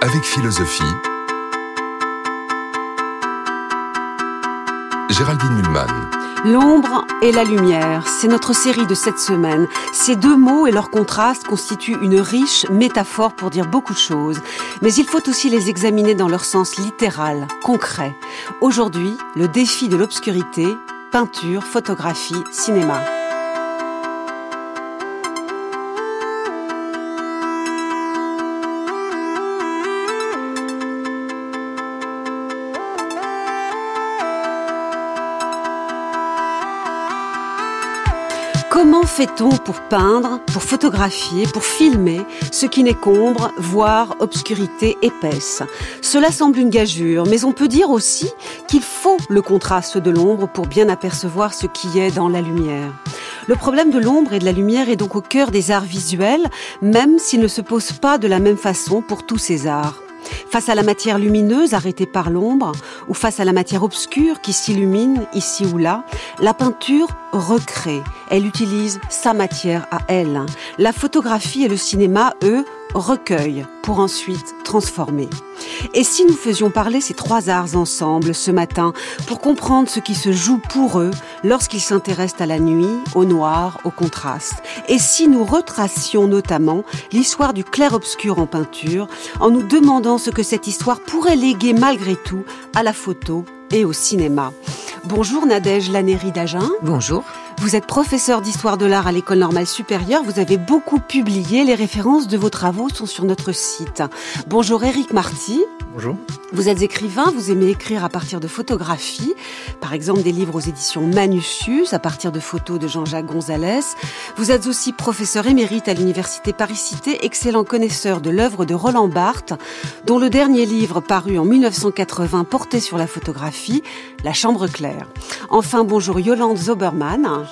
Avec philosophie, Géraldine Mulman. L'ombre et la lumière, c'est notre série de cette semaine. Ces deux mots et leur contraste constituent une riche métaphore pour dire beaucoup de choses. Mais il faut aussi les examiner dans leur sens littéral, concret. Aujourd'hui, le défi de l'obscurité, peinture, photographie, cinéma. Fait-on pour peindre, pour photographier, pour filmer ce qui n'est qu'ombre, voire obscurité épaisse Cela semble une gageure, mais on peut dire aussi qu'il faut le contraste de l'ombre pour bien apercevoir ce qui est dans la lumière. Le problème de l'ombre et de la lumière est donc au cœur des arts visuels, même s'il ne se pose pas de la même façon pour tous ces arts. Face à la matière lumineuse arrêtée par l'ombre, ou face à la matière obscure qui s'illumine ici ou là, la peinture recrée. Elle utilise sa matière à elle. La photographie et le cinéma, eux, recueillent pour ensuite transformer. Et si nous faisions parler ces trois arts ensemble ce matin pour comprendre ce qui se joue pour eux lorsqu'ils s'intéressent à la nuit, au noir, au contraste? Et si nous retracions notamment l'histoire du clair-obscur en peinture en nous demandant ce que cette histoire pourrait léguer malgré tout à la photo et au cinéma? Bonjour Nadège Lanéry d'Agen. Bonjour. Vous êtes professeur d'histoire de l'art à l'école normale supérieure. Vous avez beaucoup publié. Les références de vos travaux sont sur notre site. Bonjour Eric Marty. Bonjour. Vous êtes écrivain, vous aimez écrire à partir de photographies, par exemple des livres aux éditions Manusius, à partir de photos de Jean-Jacques Gonzalez. Vous êtes aussi professeur émérite à l'université Paris-Cité, excellent connaisseur de l'œuvre de Roland Barthes, dont le dernier livre paru en 1980 portait sur la photographie, La Chambre claire. Enfin, bonjour Yolande Zoberman.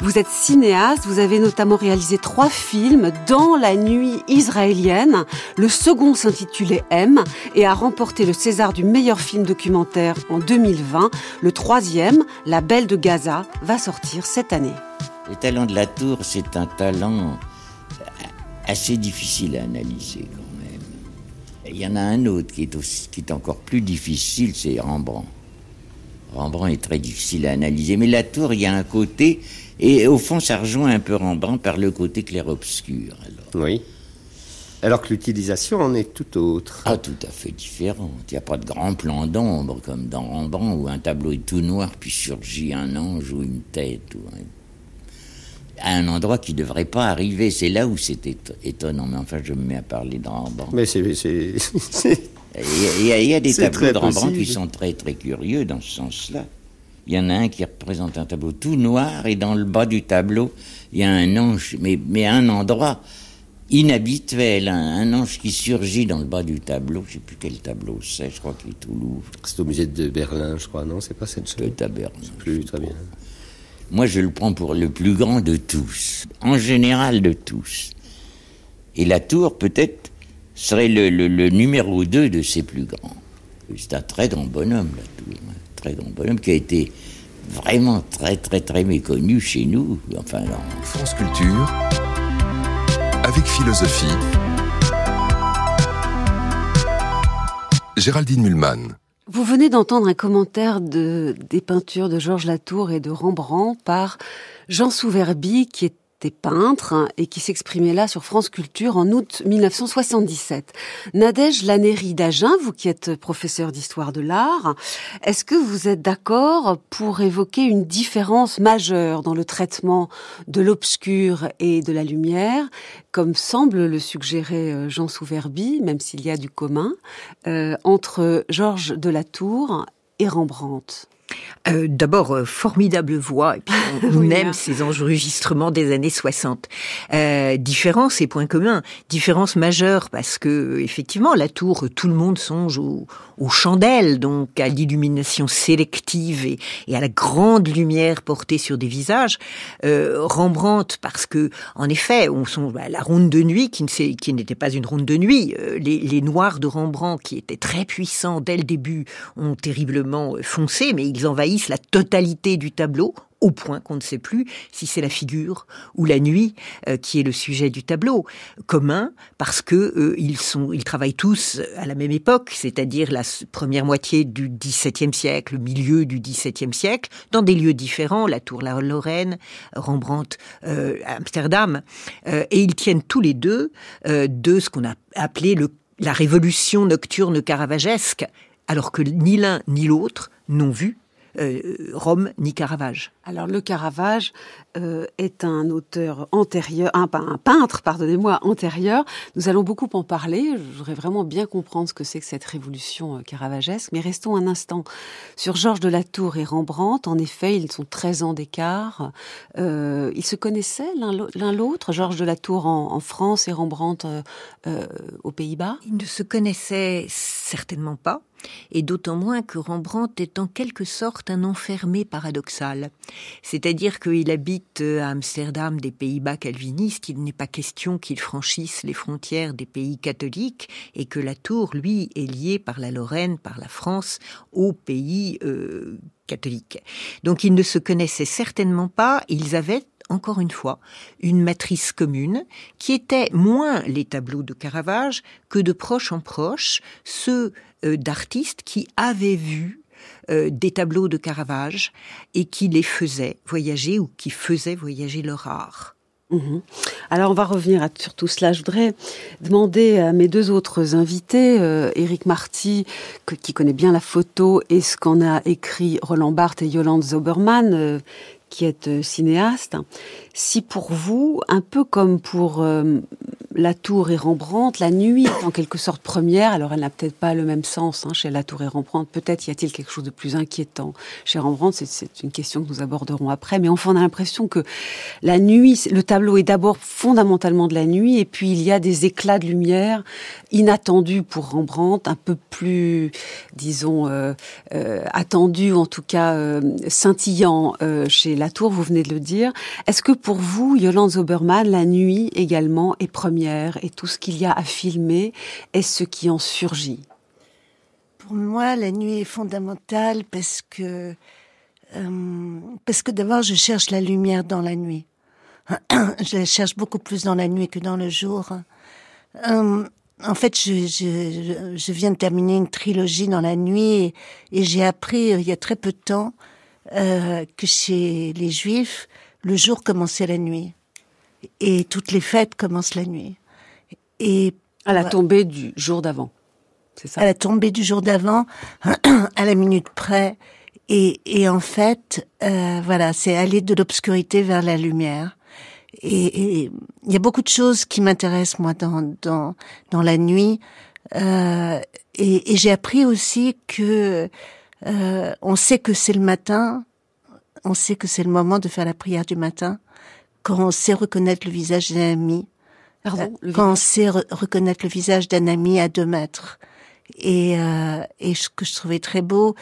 Vous êtes cinéaste, vous avez notamment réalisé trois films dans la nuit israélienne. Le second s'intitulait M et a remporté le César du meilleur film documentaire en 2020. Le troisième, La Belle de Gaza, va sortir cette année. Le talent de la tour, c'est un talent assez difficile à analyser quand même. Il y en a un autre qui est, aussi, qui est encore plus difficile, c'est Rembrandt. Rembrandt est très difficile à analyser, mais la tour, il y a un côté, et au fond, ça rejoint un peu Rembrandt par le côté clair-obscur. Oui. Alors que l'utilisation en est tout autre. Ah, tout à fait différente. Il n'y a pas de grand plan d'ombre comme dans Rembrandt où un tableau est tout noir puis surgit un ange ou une tête ou un... à un endroit qui ne devrait pas arriver. C'est là où c'est étonnant. Mais enfin, je me mets à parler de Rembrandt. Mais c'est... Il y, a, il y a des tableaux de Rembrandt qui sont très très curieux dans ce sens-là. Il y en a un qui représente un tableau tout noir et dans le bas du tableau, il y a un ange, mais, mais à un endroit inhabituel, un, un, ange qui surgit dans le bas du tableau. Je ne sais plus quel tableau c'est, je crois qu'il est au Louvre. C'est au musée de Berlin, je crois, non C'est pas cette chose à Berlin. Plus très bien. Moi, je le prends pour le plus grand de tous, en général de tous. Et la tour, peut-être, serait le, le, le numéro 2 de ces plus grands. C'est un très grand bonhomme, la tour. Un très grand bonhomme qui a été vraiment très, très, très méconnu chez nous. Enfin, non. France Culture philosophie. Géraldine Mulman. Vous venez d'entendre un commentaire de, des peintures de Georges Latour et de Rembrandt par Jean Souverbi, qui est peintre et qui s'exprimait là sur France Culture en août 1977. Nadège Lanéry d'Agen, vous qui êtes professeur d'histoire de l'art, est-ce que vous êtes d'accord pour évoquer une différence majeure dans le traitement de l'obscur et de la lumière, comme semble le suggérer Jean Souverbi, même s'il y a du commun, euh, entre Georges de la Tour et Rembrandt? Euh, D'abord, euh, formidable voix, et puis on, oui, aime ces enregistrements des années 60. Euh, différence et point commun, différence majeure, parce que effectivement, la tour, tout le monde songe aux, aux chandelles, donc à l'illumination sélective et, et, à la grande lumière portée sur des visages. Rembrandt, parce que, en effet, on songe à la ronde de nuit, qui n'était pas une ronde de nuit. Les, les noirs de Rembrandt, qui étaient très puissants dès le début, ont terriblement foncé, mais ils envahissent la totalité du tableau au point qu'on ne sait plus si c'est la figure ou la nuit euh, qui est le sujet du tableau. Commun parce que euh, ils sont, ils travaillent tous à la même époque, c'est-à-dire la première moitié du XVIIe siècle, le milieu du XVIIe siècle, dans des lieux différents, la Tour la Lorraine, Rembrandt, euh, Amsterdam, et ils tiennent tous les deux de ce qu'on a appelé la révolution nocturne caravagesque, alors que ni l'un ni l'autre n'ont vu euh, Rome ni Caravage. Alors le Caravage euh, est un auteur antérieur, un, un peintre, pardonnez-moi, antérieur. Nous allons beaucoup en parler. Je voudrais vraiment bien comprendre ce que c'est que cette révolution euh, caravagesque. Mais restons un instant sur Georges de la Tour et Rembrandt. En effet, ils sont 13 ans d'écart. ils se connaissaient l'un l'autre, Georges de la Tour en, en France et Rembrandt aux Pays-Bas? Ils ne se connaissaient certainement pas et d'autant moins que Rembrandt est en quelque sorte un enfermé paradoxal. C'est-à-dire qu'il habite à Amsterdam des Pays-Bas calvinistes, il n'est pas question qu'il franchisse les frontières des pays catholiques, et que la tour, lui, est liée par la Lorraine, par la France, aux pays euh, catholiques. Donc ils ne se connaissaient certainement pas, ils avaient encore une fois, une matrice commune qui était moins les tableaux de Caravage que de proche en proche ceux euh, d'artistes qui avaient vu euh, des tableaux de Caravage et qui les faisaient voyager ou qui faisaient voyager leur art. Mhm. Alors on va revenir sur tout cela. Je voudrais demander à mes deux autres invités, euh, Éric Marty, qui connaît bien la photo, et ce qu'en a écrit Roland Barthes et Yolande Zoberman, qui est euh, cinéaste, si pour vous, un peu comme pour euh, La Tour et Rembrandt, la nuit est en quelque sorte première, alors elle n'a peut-être pas le même sens hein, chez La Tour et Rembrandt, peut-être y a-t-il quelque chose de plus inquiétant chez Rembrandt, c'est une question que nous aborderons après, mais enfin on a l'impression que la nuit, le tableau est d'abord fondamentalement de la nuit, et puis il y a des éclats de lumière inattendus pour Rembrandt, un peu plus, disons, euh, attendus, en tout cas scintillants chez la Tour, vous venez de le dire. Est-ce que pour vous, Yolande Zoberman, la nuit également est première? Et tout ce qu'il y a à filmer est ce qui en surgit Pour moi, la nuit est fondamentale parce que euh, parce que d'abord, je cherche la lumière dans la nuit. je la cherche beaucoup plus dans la nuit que dans le jour. Euh, en fait, je, viens de terminer une trilogie dans la nuit et, j'ai appris euh, il y a très peu de temps que chez les Juifs, le jour commençait la nuit et toutes les fêtes commencent la nuit. Et à la tombée du jour d'avant, c'est ça? À la tombée du jour d'avant, à la minute près. Et, et en fait, euh, voilà, c'est aller de l'obscurité vers la lumière. Et il y a beaucoup de choses qui m'intéressent moi dans dans dans la nuit. Euh, et, et j'ai appris aussi que euh, on sait que c'est le matin, on sait que c'est le moment de faire la prière du matin, quand on sait reconnaître le visage d'un ami, Pardon, euh, quand on sait reconnaître le visage d'un ami à deux mètres. Et, euh, et ce que je trouvais très beau,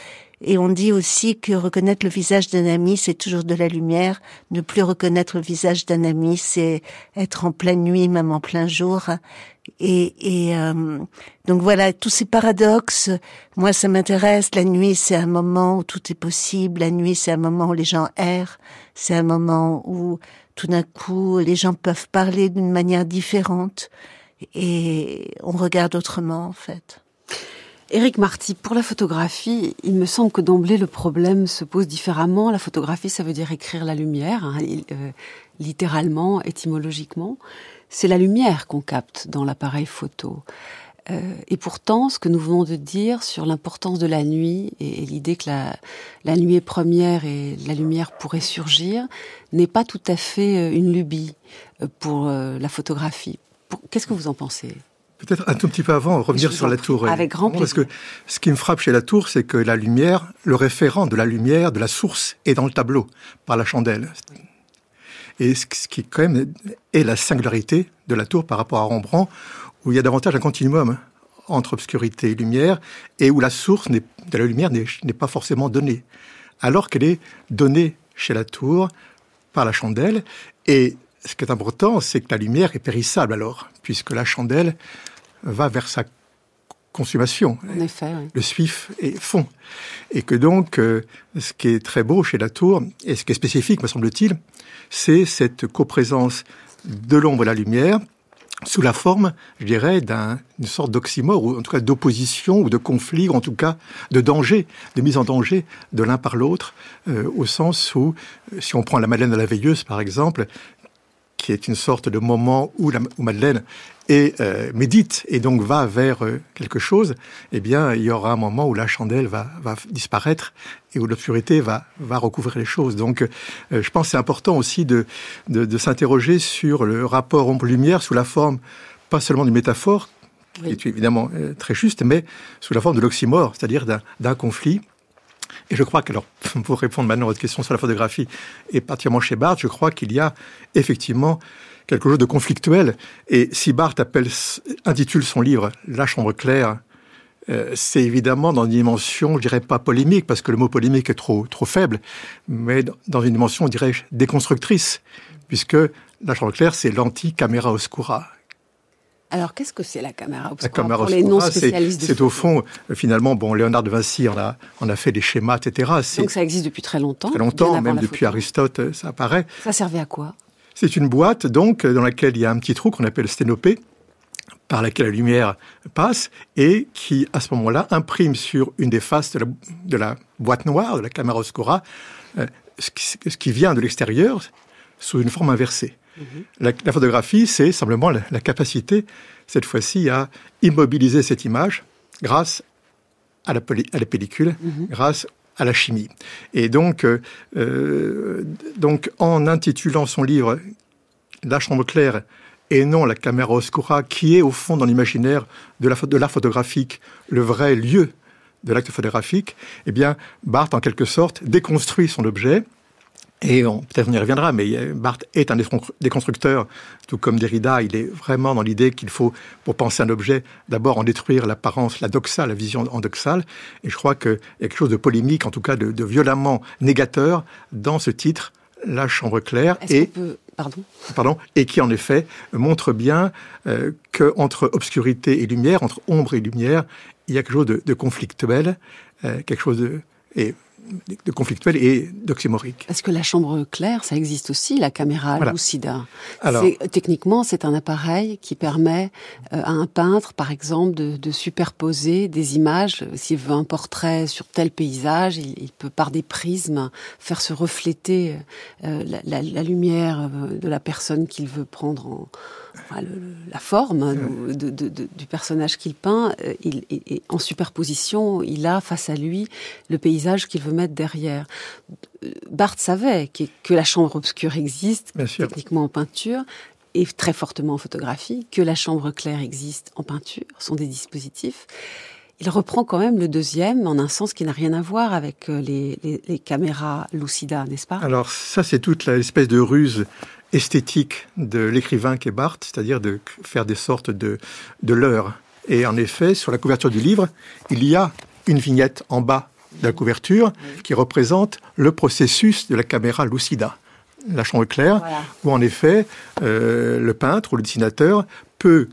et on dit aussi que reconnaître le visage d'un ami, c'est toujours de la lumière. Ne plus reconnaître le visage d'un ami, c'est être en pleine nuit, même en plein jour. Et, et euh, donc voilà, tous ces paradoxes, moi ça m'intéresse. La nuit, c'est un moment où tout est possible. La nuit, c'est un moment où les gens errent. C'est un moment où tout d'un coup, les gens peuvent parler d'une manière différente. Et on regarde autrement, en fait. Éric Marty, pour la photographie, il me semble que d'emblée le problème se pose différemment. La photographie, ça veut dire écrire la lumière, hein, euh, littéralement, étymologiquement. C'est la lumière qu'on capte dans l'appareil photo. Euh, et pourtant, ce que nous venons de dire sur l'importance de la nuit et, l'idée que la, la, nuit est première et la lumière pourrait surgir n'est pas tout à fait euh, une lubie pour la photographie. Qu'est-ce que vous en pensez? Peut-être un tout petit peu avant, revenir sur la tour. Avec grand plaisir. Parce que ce qui me frappe chez la tour, c'est que la lumière, le référent de la lumière, de la source, est dans le tableau, par la chandelle. Et ce qui, quand même, est la singularité de la tour par rapport à Rembrandt, où il y a davantage un continuum entre obscurité et lumière, et où la source de la lumière n'est pas forcément donnée. Alors qu'elle est donnée chez la tour par la chandelle, et ce qui est important, c'est que la lumière est périssable alors, puisque la chandelle va vers sa consommation. En effet, oui. Le suif est fond. Et que donc, euh, ce qui est très beau chez la tour, et ce qui est spécifique, me semble-t-il, c'est cette coprésence de l'ombre et la lumière sous la forme, je dirais, d'une sorte d'oxymore, ou en tout cas d'opposition, ou de conflit, ou en tout cas de danger, de mise en danger de l'un par l'autre, euh, au sens où, euh, si on prend la Madeleine de la Veilleuse, par exemple, qui est une sorte de moment où, la, Madeleine est, euh, médite et donc va vers euh, quelque chose, eh bien, il y aura un moment où la chandelle va, va disparaître et où l'obscurité va, va recouvrir les choses. Donc, euh, je pense que c'est important aussi de, de, de s'interroger sur le rapport ombre-lumière sous la forme pas seulement d'une métaphore, qui est évidemment très juste, mais sous la forme de l'oxymore, c'est-à-dire d'un conflit et je crois que, alors, pour répondre maintenant à votre question sur la photographie, et particulièrement chez Barthes, je crois qu'il y a effectivement quelque chose de conflictuel. Et si Barthes appelle, intitule son livre La chambre claire, euh, c'est évidemment dans une dimension, je dirais pas polémique, parce que le mot polémique est trop, trop faible, mais dans une dimension, je dirais, déconstructrice, puisque la chambre claire, c'est l'anti-caméra oscura. Alors, qu'est-ce que c'est la caméra obscura la caméra pour les non-spécialistes C'est au fond, euh, finalement, bon, Léonard de Vinci, a, on a fait des schémas, etc. Donc ça existe depuis très longtemps Très longtemps, même depuis Aristote, euh, ça apparaît. Ça servait à quoi? C'est une boîte, donc, dans laquelle il y a un petit trou qu'on appelle sténopée, par laquelle la lumière passe, et qui, à ce moment-là, imprime sur une des faces de la, boîte noire, de la caméra oscura, euh, ce, qui, vient de l'extérieur, sous une forme inversée. Mhm. La, photographie, c'est simplement la, capacité, cette fois-ci, à immobiliser cette image grâce à la, pellicule, mhm. grâce à la chimie. Et donc, euh, euh, donc, en intitulant son livre La chambre claire et non la caméra oscura, qui est au fond dans l'imaginaire de l'art photographique le vrai lieu de l'acte photographique, eh bien, Barthes, en quelque sorte, déconstruit son objet et peut-être on y reviendra, mais Barthes est un déconstructeur, tout comme Derrida, il est vraiment dans l'idée qu'il faut, pour penser un objet, d'abord en détruire l'apparence, la doxa, la vision endoxale. Et je crois qu'il y a quelque chose de polémique, en tout cas de, violemment négateur, dans ce titre, La Chambre claire. Et, Pardon? Pardon, et qui en effet montre bien euh, qu'entre obscurité et lumière, entre ombre et lumière, il y a quelque chose de, conflictuel, euh, quelque chose de... Et de conflictuel et d'oxymorique. Est-ce que la chambre claire, ça existe aussi, la caméra lucida Techniquement, c'est un appareil qui permet euh, à un peintre, par exemple, de, superposer des images. S'il veut un portrait sur tel paysage, il, peut, par des prismes, faire se refléter euh, la, lumière euh, de la personne qu'il veut prendre en, la forme du personnage qu'il peint, il, en superposition, il a face à lui le paysage qu'il veut mettre derrière. Barthes savait que, la chambre obscure existe, techniquement en peinture, et très fortement en photographie, que la chambre claire existe en peinture, sont des dispositifs. Il reprend quand même le deuxième en un sens qui n'a rien à voir avec euh, les, caméras lucida, n'est-ce pas? Alors ça, c'est toute l'espèce de ruse esthétique de l'écrivain qui est Barthes, c'est-à-dire de faire des sortes de, de leurres. Et en effet, sur la couverture du livre, il y a une vignette en bas de la couverture qui représente le processus de la caméra lucida, la chambre claire, où en effet euh, le peintre ou le dessinateur peut,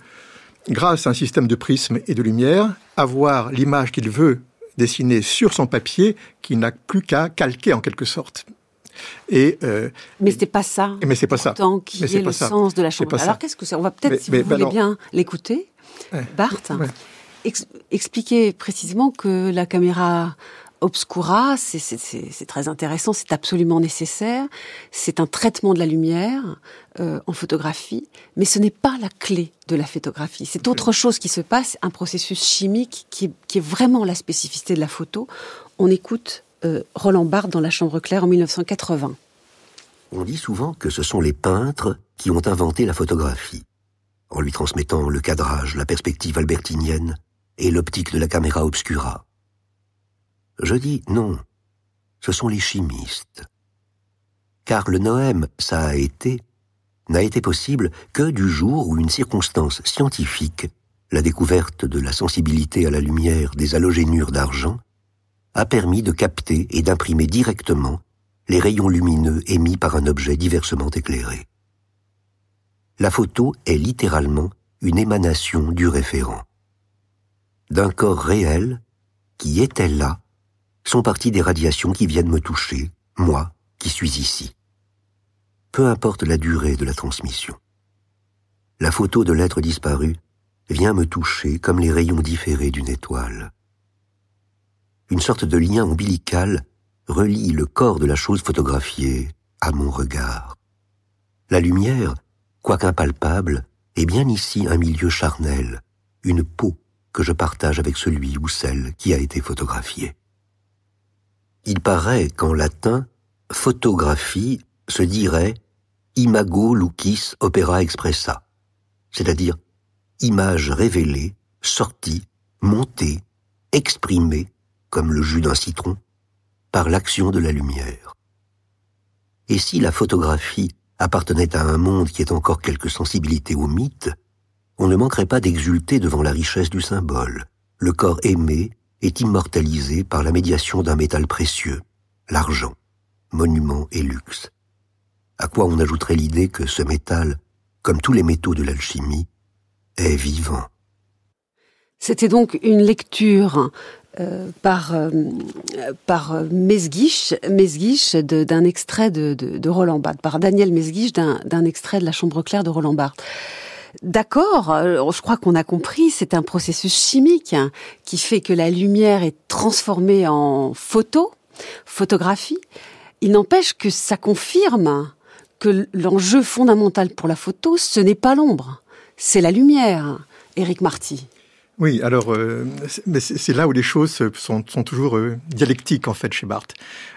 grâce à un système de prisme et de lumière, avoir l'image qu'il veut dessiner sur son papier, qu'il n'a plus qu'à calquer en quelque sorte. Et euh, mais c'était pas ça. Mais c'est pas ça. Tant qui est, le sens de la chambre. Alors qu'est-ce que c'est? On va peut-être, si vous voulez bien l'écouter, Barthes, expliquer précisément que la caméra obscura, c'est très intéressant, c'est absolument nécessaire. C'est un traitement de la lumière euh, en photographie, mais ce n'est pas la clé de la photographie. C'est autre chose qui se passe, un processus chimique qui, est vraiment la spécificité de la photo. On écoute euh, Roland Barthes dans La Chambre claire en 1980. On dit souvent que ce sont les peintres qui ont inventé la photographie, en lui transmettant le cadrage, la perspective albertinienne et l'optique de la caméra obscura. Je dis non, ce sont les chimistes. Car le noème, ça a été, n'a été possible que du jour où une circonstance scientifique, la découverte de la sensibilité à la lumière des halogénures d'argent, a permis de capter et d'imprimer directement les rayons lumineux émis par un objet diversement éclairé. La photo est littéralement une émanation du référent. d'un corps réel qui était là, sont parties des radiations qui viennent me toucher, moi qui suis ici. Peu importe la durée de la transmission. La photo de l'être disparu vient me toucher comme les rayons différés d'une étoile. Une sorte de lien ombilical relie le corps de la chose photographiée à mon regard. La lumière, quoique impalpable, est bien ici un milieu charnel, une peau que je partage avec celui ou celle qui a été photographié. Il paraît qu'en latin, photographie se dirait imago lucis opera expressa, c'est-à-dire image révélée, sortie, montée, exprimée, comme le jus d'un citron, par l'action de la lumière. Et si la photographie appartenait à un monde qui est encore quelque sensibilité au mythe, on ne manquerait pas d'exulter devant la richesse du symbole. Le corps aimé est immortalisé par la médiation d'un métal précieux, l'argent, monument et luxe. À quoi on ajouterait l'idée que ce métal, comme tous les métaux de l'alchimie, est vivant. C'était donc une lecture euh, par euh, par Mesguich, d'un extrait de, de, Roland Barthes, par Daniel Mesguich d'un extrait de La Chambre claire de Roland Barthes. D'accord, euh, je crois qu'on a compris, c'est un processus chimique hein, qui fait que la lumière est transformée en photo, photographie. Il n'empêche que ça confirme que l'enjeu fondamental pour la photo, ce n'est pas l'ombre, c'est la lumière, Éric Marty. Oui, alors euh, c'est là où les choses sont, toujours euh, dialectiques en fait chez Barthes.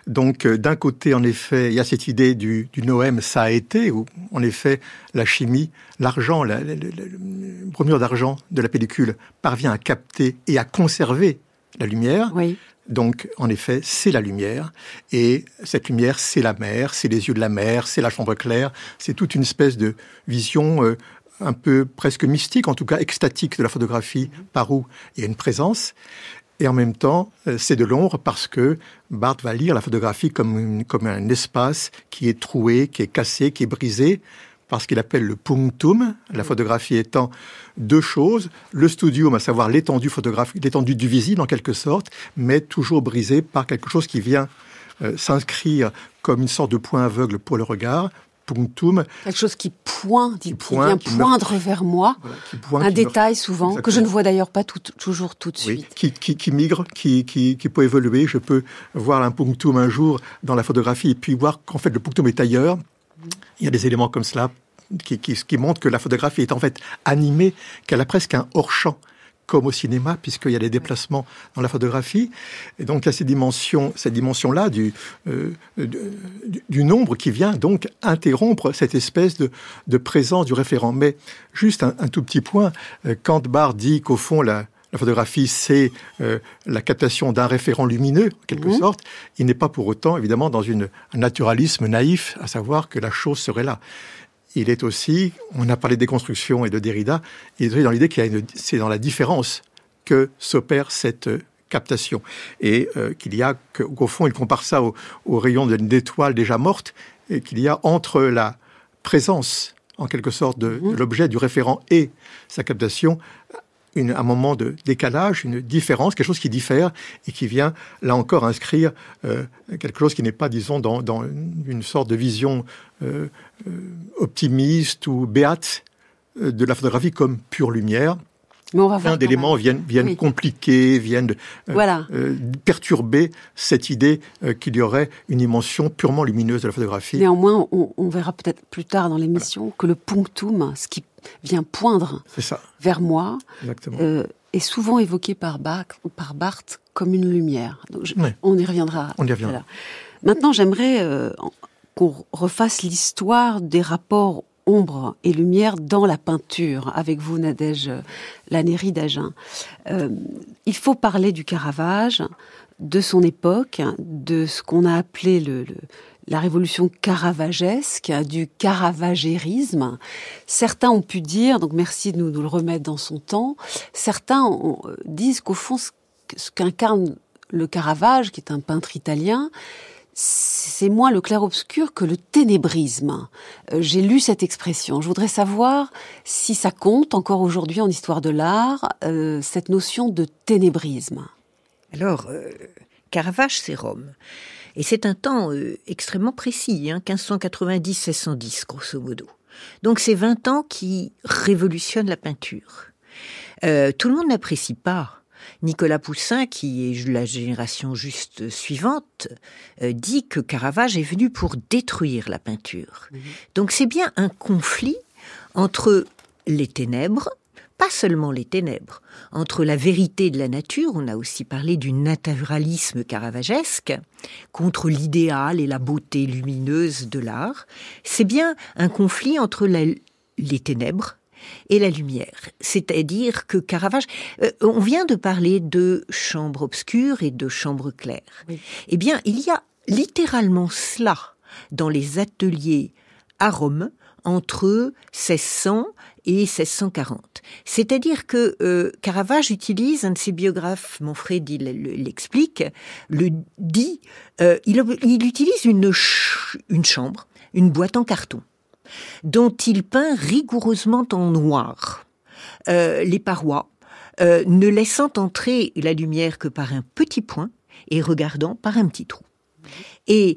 Donc euh, d'un côté, en effet, il y a cette idée du, du noème ça a été, où en effet la chimie, l'argent, la, bromure d'argent de la pellicule parvient à capter et à conserver la lumière. Oui. Donc, en effet, c'est la lumière. Et cette lumière, c'est la mer, c'est les yeux de la mer, c'est la chambre claire. C'est toute une espèce de vision un peu presque mystique, en tout cas extatique de la photographie, par où il y a une présence. Et en même temps, euh, c'est de l'ombre parce que Barthes va lire la photographie comme, comme un espace qui est troué, qui est cassé, qui est brisé, parce qu'il appelle le punctum, la photographie étant deux choses, le studium, à savoir l'étendue photographique, l'étendue du visible en quelque sorte, mais toujours brisé par quelque chose qui vient euh, s'inscrire comme une sorte de point aveugle pour le regard, Quelque chose qui pointe, qui, vient poindre vers moi. un détail souvent, que je ne vois d'ailleurs pas toujours tout de suite. qui, qui, migre, qui, qui, peut évoluer. Je peux voir un punctum un jour dans la photographie et puis voir qu'en fait le punctum est ailleurs. Il y a des éléments comme cela qui, qui, qui montrent que la photographie est en fait animée, qu'elle a presque un hors-champ comme au cinéma, puisqu'il y a des déplacements dans la photographie. Et donc, il y a ces dimensions, cette dimension-là du, euh, du, nombre qui vient donc interrompre cette espèce de, de présence du référent. Mais juste un, tout petit point, euh, quand Barr dit qu'au fond, la, la photographie, c'est euh, la captation d'un référent lumineux, en quelque mmh. sorte. Il n'est pas pour autant, évidemment, dans une, un naturalisme naïf, à savoir que la chose serait là il est aussi, on a parlé des constructions et de Derrida, il est dans l'idée qu'il y a c'est dans la différence que s'opère cette euh, captation et euh, qu'il y a qu'au fond il compare ça au, rayon d'une étoile déjà morte et qu'il y a entre la présence en quelque sorte de mmh. l'objet du référent et sa captation un moment de décalage, une différence, quelque chose qui diffère et qui vient, là encore, inscrire euh, quelque chose qui n'est pas, disons, dans, une sorte de vision euh, euh, optimiste ou béate de la photographie comme pure lumière. Mais on va Plein d'éléments viennent, viennent compliquer, viennent voilà. perturber cette idée qu'il y aurait une dimension purement lumineuse de la photographie. Néanmoins, on, on verra peut-être plus tard dans l'émission que le punctum, ce qui vient poindre vers moi, euh, est souvent évoqué par, par Barthes comme une lumière. On y reviendra. On y reviendra. Maintenant, j'aimerais euh, qu'on refasse l'histoire des rapports ombre et lumière dans la peinture, avec vous, Nadège Lanéry d'Agen. Euh, il faut parler du Caravage, de son époque, de ce qu'on a appelé le, la révolution caravagesque, du caravagérisme. Certains ont pu dire, donc merci de nous, le remettre dans son temps, certains disent qu'au fond, ce qu'incarne le Caravage, qui est un peintre italien, c'est moins le clair-obscur que le ténébrisme. Euh, j'ai lu cette expression. Je voudrais savoir si ça compte encore aujourd'hui en histoire de l'art, euh, cette notion de ténébrisme. Alors, euh, Caravage, c'est Rome. Et c'est un temps extrêmement précis, hein, 1590-1610, grosso modo. Donc c'est 20 ans qui révolutionnent la peinture. tout le monde n'apprécie pas Nicolas Poussin, qui est la génération juste suivante, euh, dit que Caravage est venu pour détruire la peinture. Mhm. Donc c'est bien un conflit entre les ténèbres, pas seulement les ténèbres, entre la vérité de la nature, on a aussi parlé du naturalisme caravagesque, contre l'idéal et la beauté lumineuse de l'art, c'est bien un conflit entre les ténèbres, et la lumière. C'est-à-dire que Caravage, euh, on vient de parler de chambre obscure et de chambre claire. Eh bien, il y a littéralement cela dans les ateliers à Rome entre 1600 et 1640. C'est-à-dire que euh, Caravage utilise, un de ses biographes, Monfred l'explique, le dit, euh, il, il, utilise une, chambre, une boîte en carton dont il peint rigoureusement en noir euh, les parois, ne laissant entrer la lumière que par un petit point et regardant par un petit trou. Et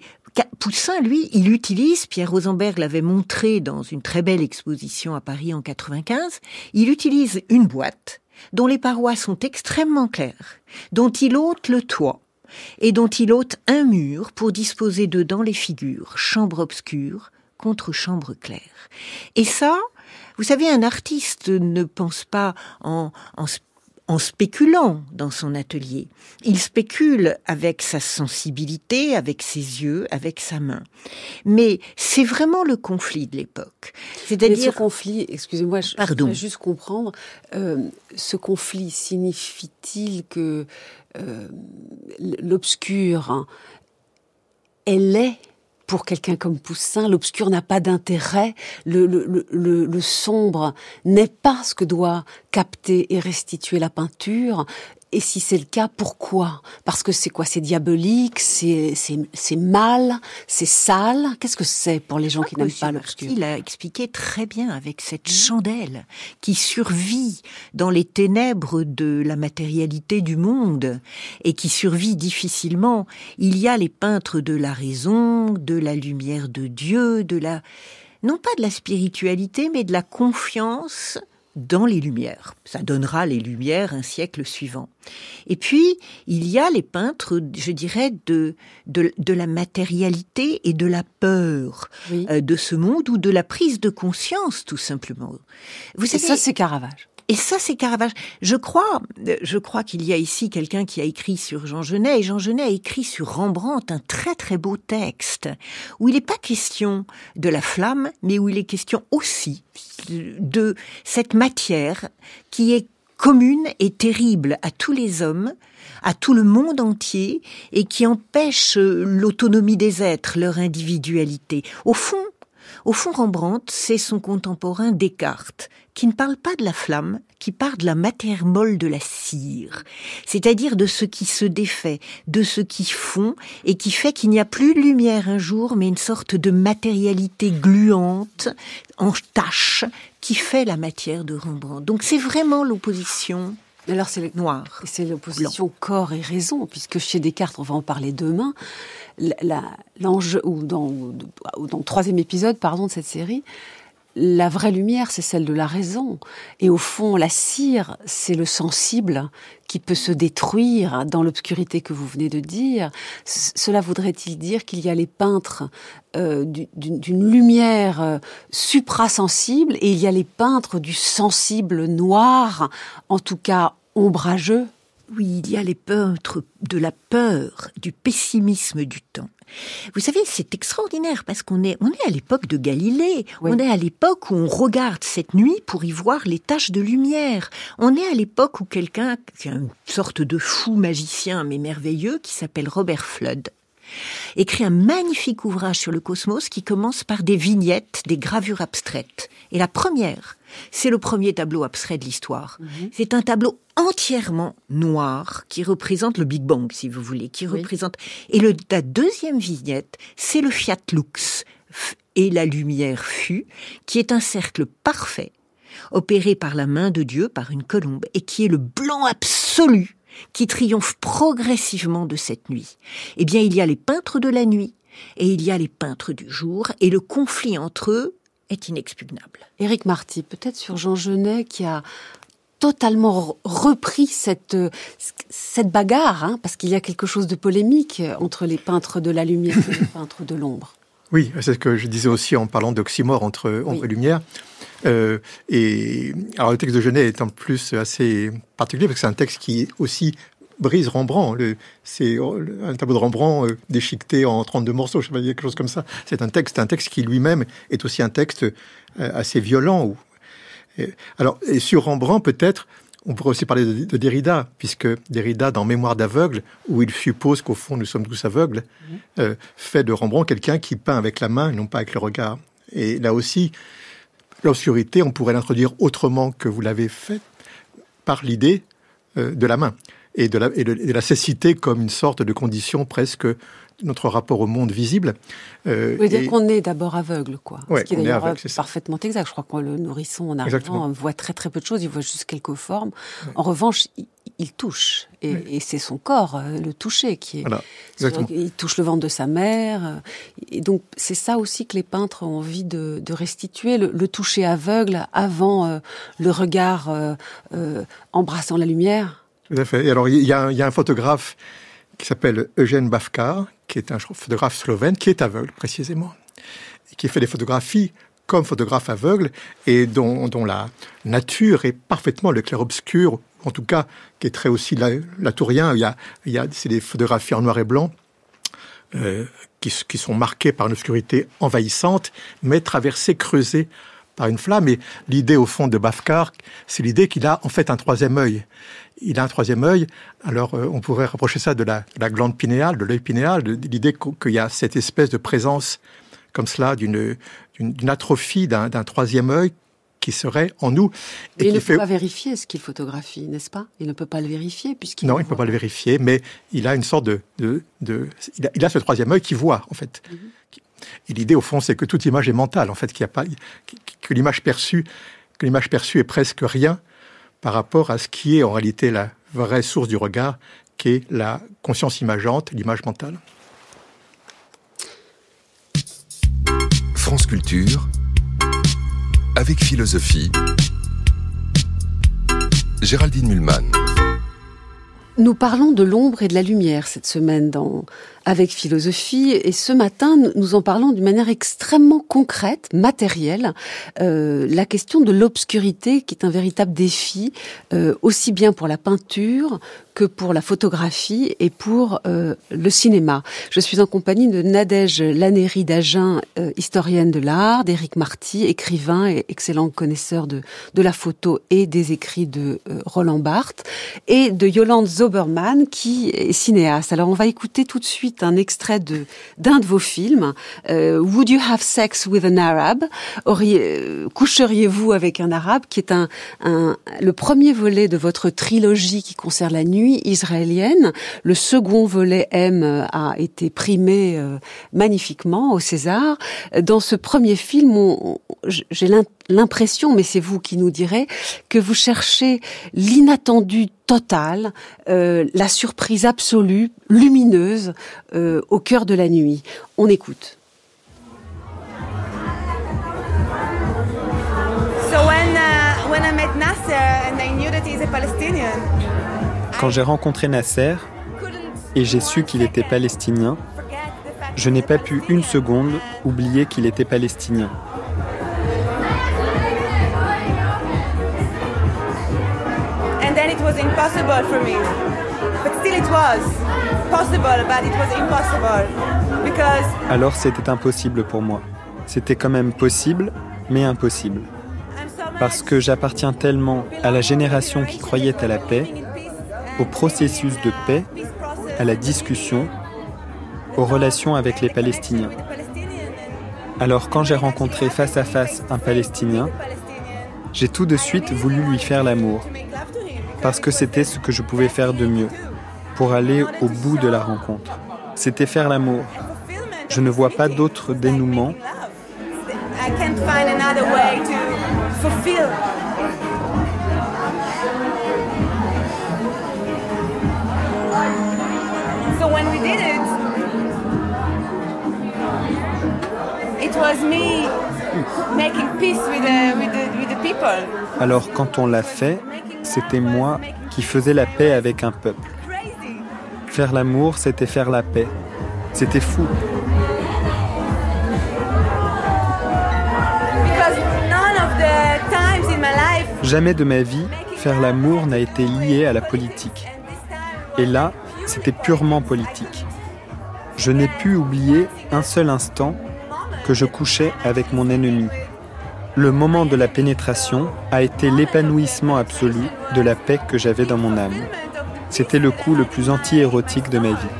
Poussin, lui, il utilise, Pierre Rosenberg l'avait montré dans une très belle exposition à Paris en 95, il utilise une boîte dont les parois sont extrêmement claires, dont il ôte le toit et dont il ôte un mur pour disposer dedans les figures, chambre obscure, contre chambre claire. Et ça, vous savez, un artiste ne pense pas en, en, spéculant dans son atelier. Il spécule avec sa sensibilité, avec ses yeux, avec sa main. Mais c'est vraiment le conflit de l'époque. C'est-à-dire ce conflit, excusez-moi, je voudrais juste comprendre. Euh, ce conflit signifie-t-il que euh, l'obscur, hein, elle est pour quelqu'un comme Poussin, l'obscur n'a pas d'intérêt, le, le, le, le sombre n'est pas ce que doit capter et restituer la peinture, et si c'est le cas, pourquoi? Parce que c'est quoi? C'est diabolique, c'est c'est mal, c'est sale? Qu'est-ce que c'est pour les gens qui n'aiment pas l'obscur? Il a expliqué très bien avec cette chandelle qui survit dans les ténèbres de la matérialité du monde et qui survit difficilement. Il y a les peintres de la raison, de la lumière de Dieu, de la non pas de la spiritualité, mais de la confiance dans les Lumières. Ça donnera les Lumières un siècle suivant. Et puis, il y a les peintres, je dirais, de, de, la matérialité et de la peur euh, de ce monde ou de la prise de conscience, tout simplement. Vous savez, ça, c'est Caravage. Et ça, c'est Caravage. Je crois, je crois qu'il y a ici quelqu'un qui a écrit sur Jean Genet, et Jean Genet a écrit sur Rembrandt un très très beau texte, où il n'est pas question de la flamme, mais où il est question aussi de cette matière qui est commune et terrible à tous les hommes, à tout le monde entier, et qui empêche l'autonomie des êtres, leur individualité. Au fond, au fond, Rembrandt, c'est son contemporain Descartes, qui ne parle pas de la flamme, qui parle de la matière molle de la cire, c'est-à-dire de ce qui se défait, de ce qui fond, et qui fait qu'il n'y a plus de lumière un jour, mais une sorte de matérialité gluante, en tache, qui fait la matière de Rembrandt. Donc c'est vraiment l'opposition alors c'est le noir. C'est l'opposition corps et raison, puisque chez Descartes, on va en parler demain, l'enjeu, ou dans, ou dans le troisième épisode, pardon, de cette série, la vraie lumière, c'est celle de la raison. Et au fond, la cire, c'est le sensible qui peut se détruire dans l'obscurité que vous venez de dire. cela voudrait-il dire qu'il y a les peintres euh, d'une lumière euh, suprasensible et il y a les peintres du sensible noir, en tout cas ombrageux oui, il y a les peintres de la peur, du pessimisme du temps. Vous savez, c'est extraordinaire parce qu'on est, on est à l'époque de Galilée. On est à l'époque où on regarde cette nuit pour y voir les taches de lumière. On est à l'époque où quelqu'un, qui est une sorte de fou magicien mais merveilleux, qui s'appelle Robert Flood, écrit un magnifique ouvrage sur le cosmos qui commence par des vignettes, des gravures abstraites. Et la première, c'est le premier tableau abstrait de l'histoire. Mhm. C'est un tableau entièrement noir qui représente le Big Bang, si vous voulez, qui représente. Et le, la deuxième vignette, c'est le Fiat Lux et la lumière fut, qui est un cercle parfait, opéré par la main de Dieu, par une colombe, et qui est le blanc absolu qui triomphe progressivement de cette nuit. Eh bien, il y a les peintres de la nuit et il y a les peintres du jour, et le conflit entre eux est inexpugnable. Éric Marty, peut-être sur Jean Genet qui a totalement repris cette, cette bagarre, hein, parce qu'il y a quelque chose de polémique entre les peintres de la lumière et les peintres de l'ombre. Oui, c'est ce que je disais aussi en parlant d'oxymore entre ombre et lumière. Euh, et alors le texte de Genet est en plus assez particulier parce que c'est un texte qui aussi brise Rembrandt. C'est un tableau de Rembrandt euh, déchiqueté en 32 morceaux, je sais pas, quelque chose comme ça. C'est un texte, un texte qui lui-même est aussi un texte euh, assez violent. alors, et sur Rembrandt, peut-être, on pourrait aussi parler de, Derrida, puisque Derrida, dans Mémoire d'aveugle, où il suppose qu'au fond nous sommes tous aveugles, mhm. euh, fait de Rembrandt quelqu'un qui peint avec la main et non pas avec le regard. Et là aussi, l'obscurité, on pourrait l'introduire autrement que vous l'avez fait, par l'idée de la main et de, la, et de, la cécité comme une sorte de condition presque notre rapport au monde visible. Euh, Vous dire qu'on est d'abord aveugle, quoi. ce qui est d'ailleurs parfaitement exact. Je crois que le nourrisson, en arrivant, voit très très peu de choses, il voit juste quelques formes. En revanche, il, touche, et, c'est son corps, euh, le toucher, qui est... il touche le ventre de sa mère, et donc c'est ça aussi que les peintres ont envie de, restituer, le, toucher aveugle avant euh, le regard euh, embrassant la lumière. Tout à fait. Et alors, il y, a, un photographe qui s'appelle Eugène Bafkar, qui est un photographe slovène, qui est aveugle, précisément, et qui fait des photographies comme photographe aveugle, et dont, la nature est parfaitement le clair-obscur, en tout cas, qui est très aussi la, latourien. Il y a, il y a c'est des photographies en noir et blanc, euh, qui, qui, sont marquées par une obscurité envahissante, mais traversées, creusées par une flamme. Et l'idée, au fond, de Bafkar, c'est l'idée qu'il a en fait un troisième œil. Il a un troisième œil. Alors, euh, on pourrait rapprocher ça de la, glande pinéale, de l'œil pinéal, de, l'idée qu'il y a cette espèce de présence comme cela, d'une atrophie d'un troisième œil qui serait en nous. Et il ne peut pas vérifier ce qu'il photographie, n'est-ce pas? Il ne peut pas le vérifier puisqu'il non, il ne peut pas le vérifier, mais il a une sorte de, de, il, a, ce troisième œil qui voit en fait. Mhm. Et l'idée, au fond, c'est que toute image est mentale, en fait, qu'il a pas, que l'image perçue, que l'image perçue est presque rien par rapport à ce qui est en réalité la vraie source du regard, qui est la conscience imageante, l'image mentale. France Culture, avec philosophie, Géraldine Mulman. Nous parlons de l'ombre et de la lumière cette semaine dans avec philosophie. Et ce matin, nous en parlons d'une manière extrêmement concrète, matérielle. Euh, la question de l'obscurité, qui est un véritable défi, euh, aussi bien pour la peinture que pour la photographie et pour euh, le cinéma. Je suis en compagnie de Nadège Lanéry d'Agen, euh, historienne de l'art, d'Éric Marty, écrivain et excellent connaisseur de, de la photo et des écrits de euh, Roland Barthes, et de Yolande Qui est cinéaste. Alors on va écouter tout de suite un extrait d'un de vos films. Euh, Would you have sex with an Arab? Euh, coucheriez-vous avec un arabe? Qui est un, un le premier volet de votre trilogie qui concerne la nuit israélienne. Le second volet M a été primé euh, magnifiquement au César. Dans ce premier film, j'ai l'impression, mais c'est vous qui nous direz, que vous cherchez l'inattendu total, euh, la surprise absolue, lumineuse, euh, au cœur de la nuit. On écoute. Quand j'ai rencontré Nasser et j'ai su qu'il était palestinien, je n'ai pas pu une seconde oublier qu'il était palestinien. Alors c'était impossible pour moi. C'était quand même possible, mais impossible. Parce que j'appartiens tellement à la génération qui croyait à la paix, au processus de paix, à la discussion, aux relations avec les Palestiniens. Alors quand j'ai rencontré face à face un Palestinien, j'ai tout de suite voulu lui faire l'amour, parce que c'était ce que je pouvais faire de mieux, pour aller au bout de la rencontre. C'était faire l'amour. Je ne vois pas d'autre dénouement. Alors quand on l'a fait, c'était moi qui faisais la paix avec un peuple. Faire l'amour, c'était faire la paix. C'était fou. Jamais de ma vie, faire l'amour n'a été lié à la politique. Et là, c'était purement politique. Je n'ai pu oublier un seul instant que je couchais avec mon ennemi. Le moment de la pénétration a été l'épanouissement absolu de la paix que j'avais dans mon âme. C'était le coup le plus anti-érotique de ma vie.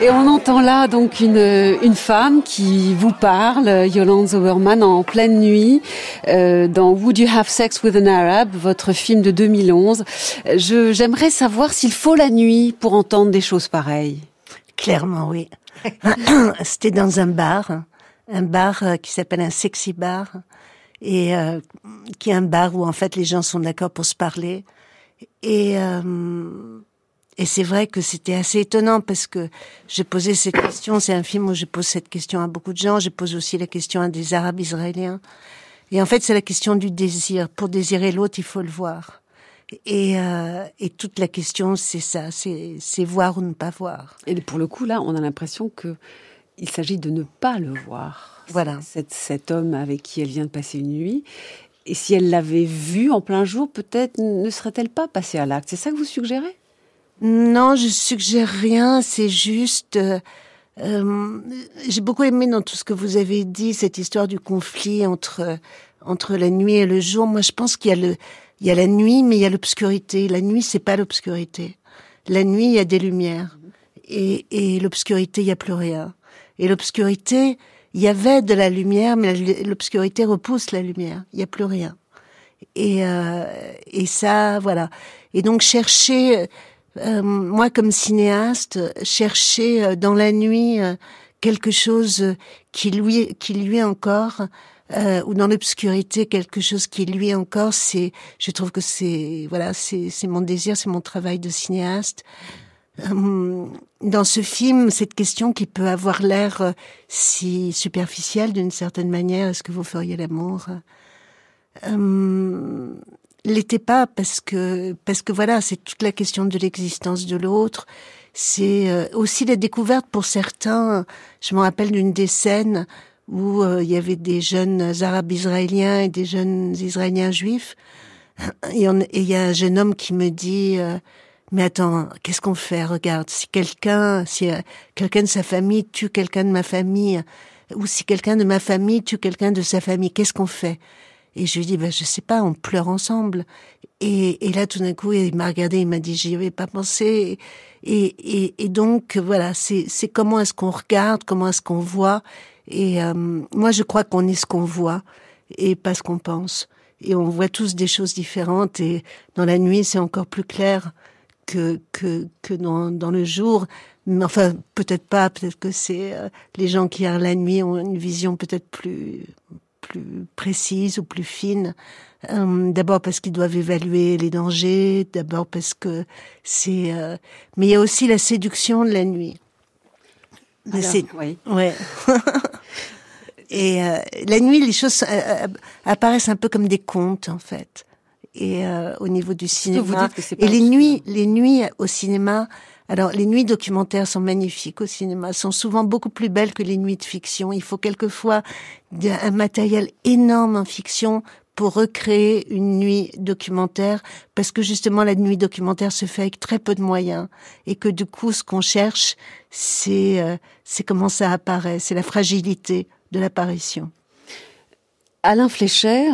Et on entend là donc une, une femme qui vous parle, Yolande Zoberman, en pleine nuit, euh, dans Would You Have Sex with an Arab, votre film de 2011. J'aimerais savoir s'il faut la nuit pour entendre des choses pareilles. Clairement, oui. C'était dans un bar, un bar euh, qui s'appelle un sexy bar, et euh, qui est un bar où en fait les gens sont d'accord pour se parler. Et euh, et c'est vrai que c'était assez étonnant parce que j'ai posé cette question. C'est un film où je pose cette question à beaucoup de gens. Je pose aussi la question à des Arabes israéliens. Et en fait, c'est la question du désir. Pour désirer l'autre, il faut le voir. Et, euh, et toute la question, c'est ça, c'est voir ou ne pas voir. Et pour le coup, là, on a l'impression que il s'agit de ne pas le voir. Voilà. Cet, cet homme avec qui elle vient de passer une nuit. Et si elle l'avait vu en plein jour, peut-être ne serait-elle pas passée à l'acte. C'est ça que vous suggérez? Non, je suggère rien, c'est juste... Euh, euh, j'ai beaucoup aimé dans tout ce que vous avez dit cette histoire du conflit entre entre la nuit et le jour. Moi, je pense qu'il y a le il y a la nuit, mais il y a l'obscurité. La nuit, c'est pas l'obscurité. La nuit, il y a des lumières et et l'obscurité, il y a plus rien. Et l'obscurité, il y avait de la lumière, mais l'obscurité repousse la lumière. Il y a plus rien. Et euh, et ça, voilà. Et donc chercher euh, moi, comme cinéaste, chercher euh, dans la nuit euh, quelque chose qui lui, qui lui encore, ou dans l'obscurité quelque chose qui lui encore, c'est, je trouve que c'est, voilà, c'est, c'est mon désir, c'est mon travail de cinéaste. dans ce film, cette question qui peut avoir l'air si superficielle d'une certaine manière, est-ce que vous feriez l'amour? L'était pas parce que parce que voilà, c'est toute la question de l'existence de l'autre. C'est euh, aussi la découverte pour certains. Je me rappelle d'une des scènes où euh, il y avait des jeunes arabes israéliens et des jeunes israéliens juifs. Et il y a un jeune homme qui me dit euh, mais attends, qu'est-ce qu'on fait? Regarde, si quelqu'un, si quelqu'un de sa famille tue quelqu'un de ma famille, ou si quelqu'un de ma famille tue quelqu'un de sa famille, qu'est-ce qu'on fait? Et je lui dis, ben, je sais pas, on pleure ensemble. Et, et là, tout d'un coup, il m'a regardé, il m'a dit, j'y avais pas pensé. Et, et, et donc, voilà, c'est, c'est comment est-ce qu'on regarde, comment est-ce qu'on voit? Et euh, moi, je crois qu'on est ce qu'on voit et pas ce qu'on pense. Et on voit tous des choses différentes. Et dans la nuit, c'est encore plus clair que que, que dans, dans le jour. Mais enfin, peut-être pas. Peut-être que c'est euh, les gens qui regardent la nuit ont une vision peut-être plus plus précise ou plus fine. Euh, d'abord parce qu'ils doivent évaluer les dangers, d'abord parce que c'est... Euh, mais il y a aussi la séduction de la nuit. Oui. Ouais. Et euh, la nuit, les choses apparaissent un peu comme des contes, en fait. Et au niveau du cinéma. Vous dites que c'est et les nuits, les nuits au cinéma, alors, les nuits documentaires sont magnifiques au cinéma, sont souvent beaucoup plus belles que les nuits de fiction. Il faut quelquefois un matériel énorme en fiction pour recréer une nuit documentaire, parce que justement la nuit documentaire se fait avec très peu de moyens, et que du coup ce qu'on cherche, c'est euh, comment ça apparaît, c'est la fragilité de l'apparition. Alain Flécher,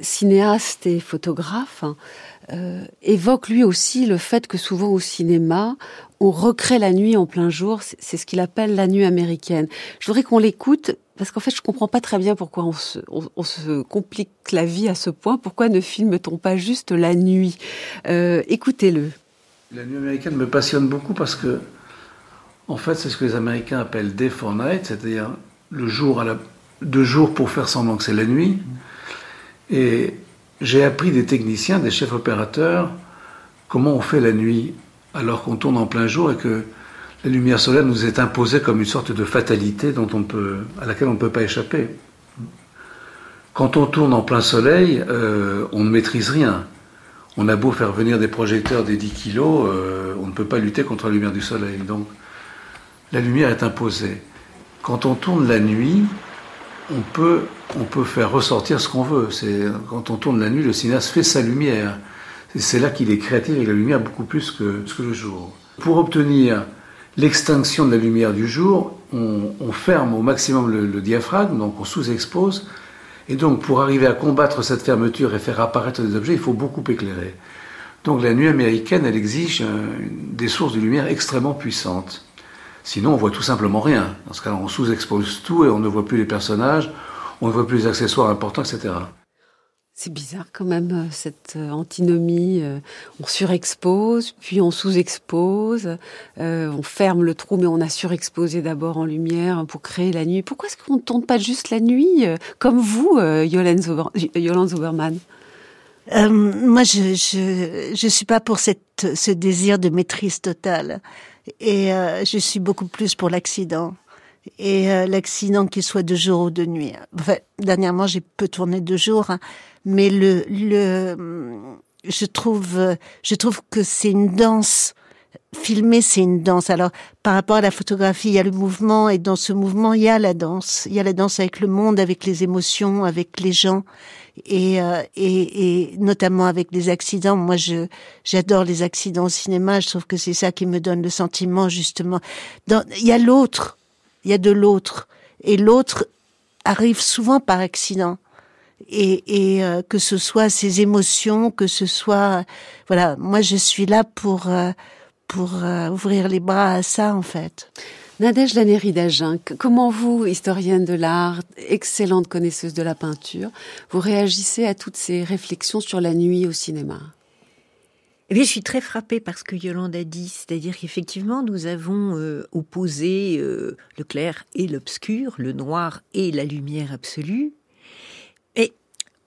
cinéaste et photographe, euh, évoque lui aussi le fait que souvent au cinéma, on recrée la nuit en plein jour. C'est ce qu'il appelle la nuit américaine. Je voudrais qu'on l'écoute parce qu'en fait, je comprends pas très bien pourquoi on se, on, se, complique la vie à ce point. Pourquoi ne filme-t-on pas juste la nuit? Euh, Écoutez-le. La nuit américaine me passionne beaucoup parce que, en fait, c'est ce que les Américains appellent day for night, c'est-à-dire le jour à la, deux jours pour faire semblant que c'est la nuit. Et j'ai appris des techniciens, des chefs opérateurs, comment on fait la nuit alors qu'on tourne en plein jour et que la lumière solaire nous est imposée comme une sorte de fatalité dont on à laquelle on ne peut pas échapper. Quand on tourne en plein soleil, euh, on ne maîtrise rien. On a beau faire venir des projecteurs des 10 kilos, euh, on ne peut pas lutter contre la lumière du soleil. Donc la lumière est imposée. Quand on tourne la nuit, on peut, on peut faire ressortir ce qu'on veut. C'est, quand on tourne la nuit, le cinéaste fait sa lumière. C'est là qu'il est créatif avec la lumière beaucoup plus que, que le jour. Pour obtenir l'extinction de la lumière du jour, on, ferme au maximum le, diaphragme, donc on sous-expose. Et donc pour arriver à combattre cette fermeture et faire apparaître des objets, il faut beaucoup éclairer. Donc la nuit américaine, elle exige des sources de lumière extrêmement puissantes. Sinon, on voit tout simplement rien. Dans ce cas, on sous-expose tout et on ne voit plus les personnages, on ne voit plus les accessoires importants, etc. C'est bizarre quand même euh, cette euh, antinomie. Euh, on surexpose, puis on sous-expose, on ferme le trou, mais on a surexposé d'abord en lumière pour créer la nuit. Pourquoi est-ce qu'on ne tourne pas juste la nuit, comme vous, Yolande Zoberman Moi, je, je, suis pas pour ce désir de maîtrise totale, et je suis beaucoup plus pour l'accident et l'accident qu'il soit de jour ou de nuit. Enfin, dernièrement, j'ai peu tourné de jour, hein, mais le, le, je trouve, je trouve que c'est une danse. Filmer, c'est une danse. Alors, par rapport à la photographie, il y a le mouvement, et dans ce mouvement, il y a la danse. Il y a la danse avec le monde, avec les émotions, avec les gens, et, euh, et, et notamment avec les accidents. Moi, je j'adore les accidents au cinéma. Je trouve que c'est ça qui me donne le sentiment, justement. Il y a l'autre, il y a de l'autre, et l'autre arrive souvent par accident et, et euh, que ce soit ses émotions, que ce soit voilà, moi je suis là pour euh, pour euh, ouvrir les bras à ça en fait. Nadège Lanéry d'Agen, comment vous, historienne de l'art, excellente connaisseuse de la peinture, vous réagissez à toutes ces réflexions sur la nuit au cinéma? Eh bien, je suis très frappée par ce que Yolande a dit, c'est-à-dire qu'effectivement, nous avons opposé le clair et l'obscur, le noir et la lumière absolue,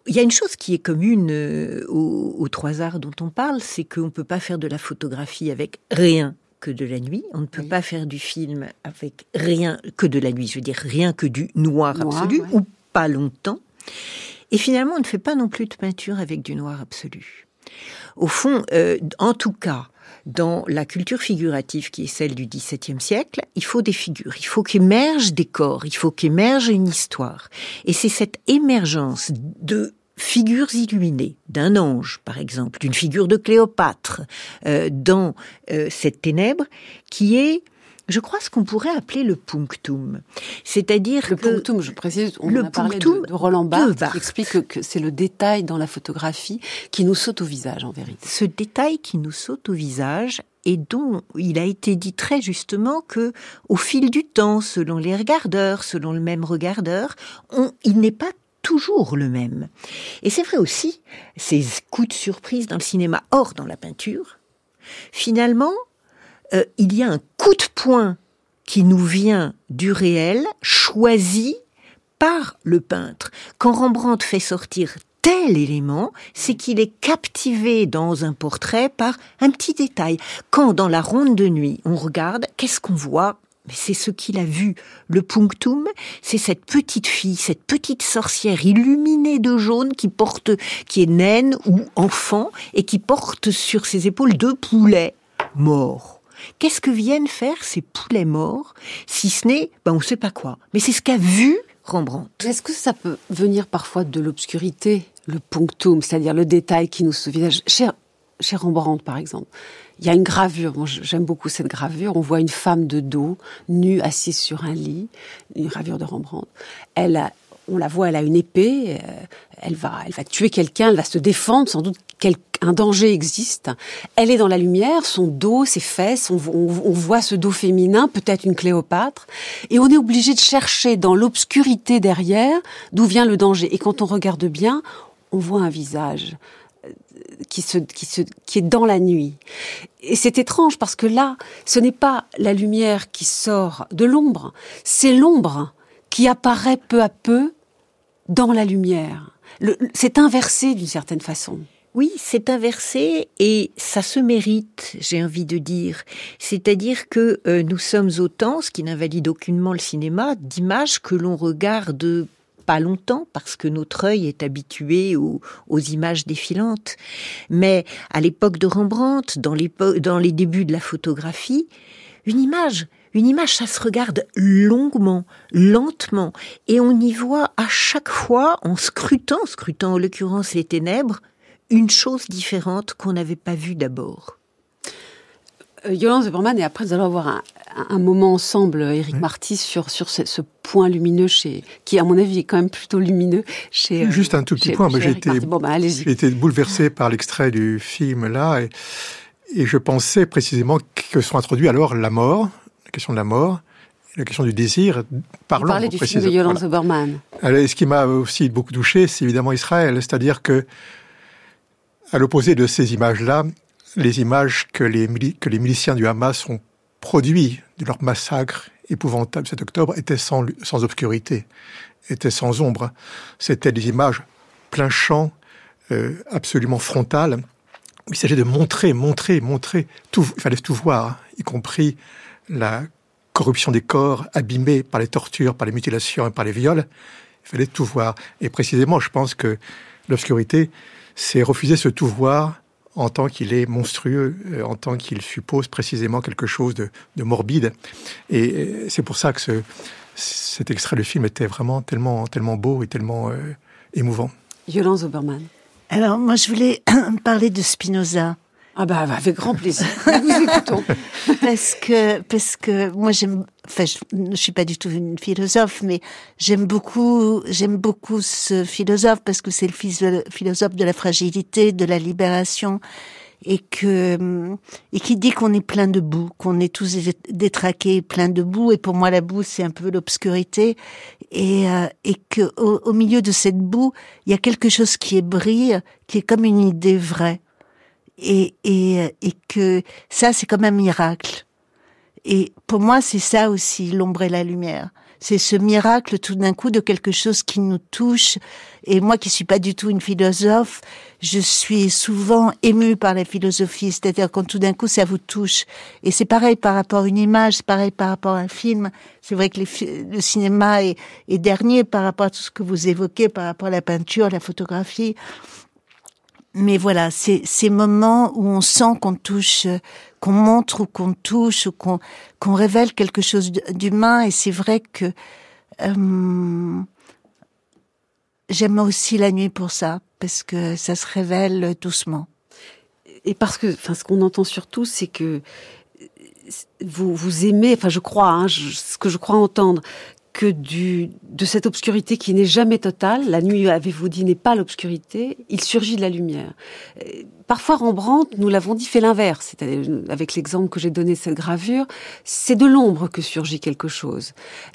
il y a une chose qui est commune euh, aux, trois arts dont on parle, c'est qu'on ne peut pas faire de la photographie avec rien que de la nuit. On ne peut pas faire du film avec rien que de la nuit. Je veux dire rien que du noir, absolu ou pas longtemps. Et finalement, on ne fait pas non plus de peinture avec du noir absolu. Au fond, euh, en tout cas, dans la culture figurative qui est celle du XVIIe siècle, il faut des figures, il faut qu'émergent des corps, il faut qu'émerge une histoire. Et c'est cette émergence de figures illuminées, d'un ange par exemple, d'une figure de Cléopâtre, euh, dans euh, cette ténèbre, qui est je crois ce qu'on pourrait appeler le punctum. C'est-à-dire le punctum, je précise, on le a parlé de, Roland Barthes, qui explique que c'est le détail dans la photographie qui nous saute au visage en vérité. Ce détail qui nous saute au visage et dont il a été dit très justement que au fil du temps, selon les regardeurs, selon le même regardeur, on, il n'est pas toujours le même. Et c'est vrai aussi, ces coups de surprise dans le cinéma, hors dans la peinture, finalement, euh, il y a un coup de poing qui nous vient du réel, choisi par le peintre. Quand Rembrandt fait sortir tel élément, c'est qu'il est captivé dans un portrait par un petit détail. Quand dans la ronde de nuit, on regarde, qu'est-ce qu'on voit? Mais c'est ce qu'il a vu. Le punctum, c'est cette petite fille, cette petite sorcière illuminée de jaune qui porte, qui est naine ou enfant et qui porte sur ses épaules deux poulets morts. Qu'est-ce que viennent faire ces poulets morts Si ce n'est, ben on ne sait pas quoi. Mais c'est ce qu'a vu Rembrandt. Est-ce que ça peut venir parfois de l'obscurité, le punctum, c'est-à-dire le détail qui nous se chez, chez Rembrandt, par exemple, il y a une gravure. j'aime beaucoup cette gravure. On voit une femme de dos, nue, assise sur un lit, une gravure de Rembrandt. Elle on la voit, elle a une épée. Euh, elle va, elle va tuer quelqu'un. Elle va se défendre, sans doute un danger existe, elle est dans la lumière, son dos, ses fesses, on, voit ce dos féminin, peut-être une Cléopâtre, et on est obligé de chercher dans l'obscurité derrière d'où vient le danger. Et quand on regarde bien, on voit un visage qui, se, qui, se, qui est dans la nuit. Et c'est étrange parce que là, ce n'est pas la lumière qui sort de l'ombre, c'est l'ombre qui apparaît peu à peu dans la lumière. C'est inversé d'une certaine façon. Oui, c'est inversé et ça se mérite, j'ai envie de dire. C'est-à-dire que euh, nous sommes autant, ce qui n'invalide aucunement le cinéma, d'images que l'on regarde pas longtemps parce que notre œil est habitué aux, images défilantes. Mais à l'époque de Rembrandt, dans, dans les débuts de la photographie, une image, une image, ça se regarde longuement, lentement, et on y voit à chaque fois, en scrutant, scrutant en l'occurrence les ténèbres, une chose différente qu'on n'avait pas vue d'abord. Euh, Yolande et après nous allons avoir un, moment ensemble, Eric Marty, sur, sur ce, point lumineux chez, qui à mon avis est quand même plutôt lumineux chez. Euh, Juste un tout petit point, moi j'ai été, bah, été bouleversé par l'extrait du film là, et, et je pensais précisément que sont introduits alors la mort, la question de la mort, la question du désir par Vous parlez du film de Yolande Zeberman. ce qui m'a aussi beaucoup touché, c'est évidemment Israël, c'est-à-dire que à l'opposé de ces images-là, les images que les, que les miliciens du Hamas ont produits de leur massacre épouvantable cet octobre étaient sans, obscurité, étaient sans ombre. C'était des images plein champ, euh, absolument frontales. Il s'agissait de montrer, montrer, montrer. Tout, il fallait tout voir, y compris la corruption des corps abîmés par les tortures, par les mutilations et par les viols. Il fallait tout voir. Et précisément, je pense que l'obscurité, c'est refuser ce tout voir en tant qu'il est monstrueux, euh, en tant qu'il suppose précisément quelque chose de, morbide. Et c'est pour ça que ce, cet extrait de film était vraiment tellement, tellement beau et tellement euh, émouvant. Yolande Obermann. Alors, moi, je voulais parler de Spinoza. Ah bah, bah, avec grand plaisir. Nous écoutons. parce que parce que moi j'aime enfin je ne suis pas du tout une philosophe mais j'aime beaucoup j'aime beaucoup ce philosophe parce que c'est le philosophe de la fragilité, de la libération et que et qui dit qu'on est plein de boue, qu'on est tous détraqués, plein de boue et pour moi la boue c'est un peu l'obscurité et euh, et que au, au milieu de cette boue, il y a quelque chose qui brille, qui est comme une idée vraie et, et, et que ça, c'est comme un miracle. Et pour moi, c'est ça aussi, l'ombre et la lumière. C'est ce miracle tout d'un coup de quelque chose qui nous touche. Et moi qui suis pas du tout une philosophe, je suis souvent émue par la philosophie. C'est-à-dire quand tout d'un coup ça vous touche. Et c'est pareil par rapport à une image, c'est pareil par rapport à un film. C'est vrai que le cinéma est, est dernier par rapport à tout ce que vous évoquez, par rapport à la peinture, la photographie mais voilà, c'est ces moments où on sent qu'on touche, qu'on montre ou qu'on touche ou qu'on révèle quelque chose d'humain. Et c'est vrai que euh, j'aime aussi la nuit pour ça, parce que ça se révèle doucement. Et parce que, enfin, ce qu'on entend surtout, c'est que vous vous aimez, enfin, je crois, hein, ce que je crois entendre, que du, de cette obscurité qui n'est jamais totale, la nuit, avez-vous dit, n'est pas l'obscurité, il surgit de la lumière. Euh, parfois, Rembrandt, nous l'avons dit, fait l'inverse. C'est-à-dire, avec l'exemple que j'ai donné cette gravure, c'est de l'ombre que surgit quelque chose.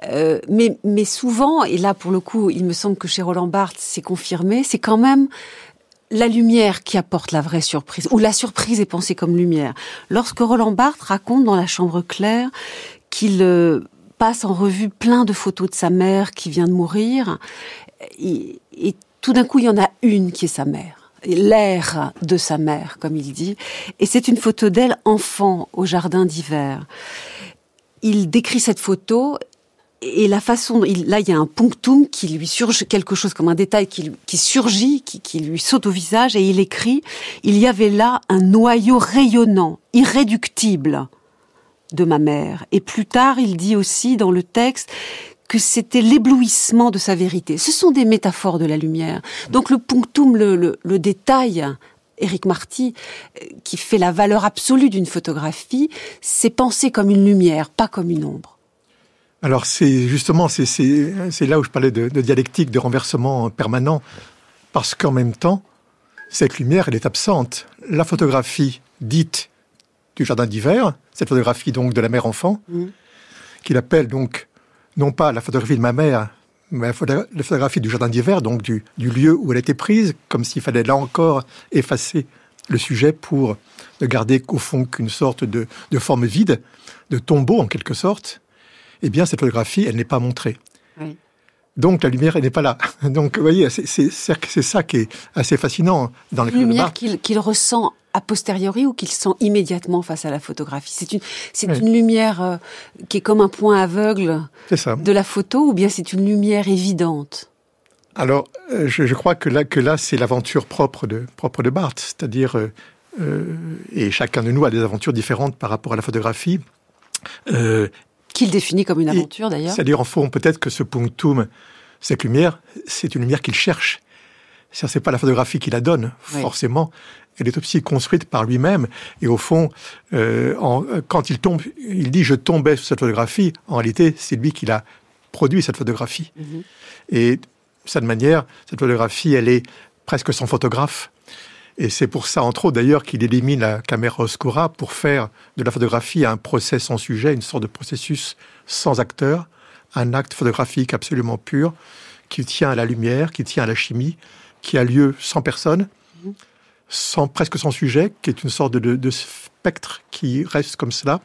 Euh, mais, mais souvent, et là, pour le coup, il me semble que chez Roland Barthes, c'est confirmé, c'est quand même la lumière qui apporte la vraie surprise, ou la surprise est pensée comme lumière. Lorsque Roland Barthes raconte dans La Chambre claire qu'il euh, en revue plein de photos de sa mère qui vient de mourir. Et, tout d'un coup, il y en a une qui est sa mère. L'air de sa mère, comme il dit. Et c'est une photo d'elle enfant au jardin d'hiver. Il décrit cette photo et la façon, là, il y a un punctum qui lui surge, quelque chose comme un détail qui, surgit, qui, lui saute au visage, et il écrit, il y avait là un noyau rayonnant, irréductible, de ma mère. Et plus tard, il dit aussi dans le texte que c'était l'éblouissement de sa vérité. Ce sont des métaphores de la lumière. Donc le punctum, le, détail, Éric Marty, euh, qui fait la valeur absolue d'une photographie, c'est penser comme une lumière, pas comme une ombre. Alors c'est justement, c'est là où je parlais de, de dialectique, de renversement permanent, parce qu'en même temps, cette lumière, elle est absente. La photographie dite du jardin d'hiver, cette photographie donc de la mère enfant, mm. qu'il appelle donc non pas la photographie de ma mère, mais la photographie du jardin d'hiver, donc du, lieu où elle a été prise, comme s'il fallait là encore effacer le sujet pour ne garder qu'au fond qu'une sorte de, forme vide, de tombeau en quelque sorte, eh bien cette photographie, elle n'est pas montrée. Donc la lumière, elle n'est pas là. Donc vous voyez, c'est ça qui est assez fascinant dans la lumière qu'il ressent a posteriori ou qu'il sent immédiatement face à la photographie. C'est une, c'est une lumière euh, qui est comme un point aveugle de la photo ou bien c'est une lumière évidente? Alors, euh, je, crois que là, que là c'est l'aventure propre de, propre de Barthes, c'est-à-dire, euh, et chacun de nous a des aventures différentes par rapport à la photographie. Qu'il définit comme une aventure d'ailleurs. C'est-à-dire, en fond, peut-être que ce punctum, cette lumière, c'est une lumière qu'il cherche. C'est pas la photographie qui la donne, forcément elle est aussi construite par lui-même. Et au fond, euh, quand il tombe, il dit je tombais sur cette photographie. En réalité, c'est lui qui l'a produit cette photographie. Mhm. Et de cette manière, cette photographie, elle est presque sans photographe. Et c'est pour ça, entre autres, d'ailleurs, qu'il élimine la caméra oscura pour faire de la photographie un procès sans sujet, une sorte de processus sans acteur, un acte photographique absolument pur, qui tient à la lumière, qui tient à la chimie, qui a lieu sans personne. Mhm sans, presque sans sujet, qui est une sorte de, spectre qui reste comme cela.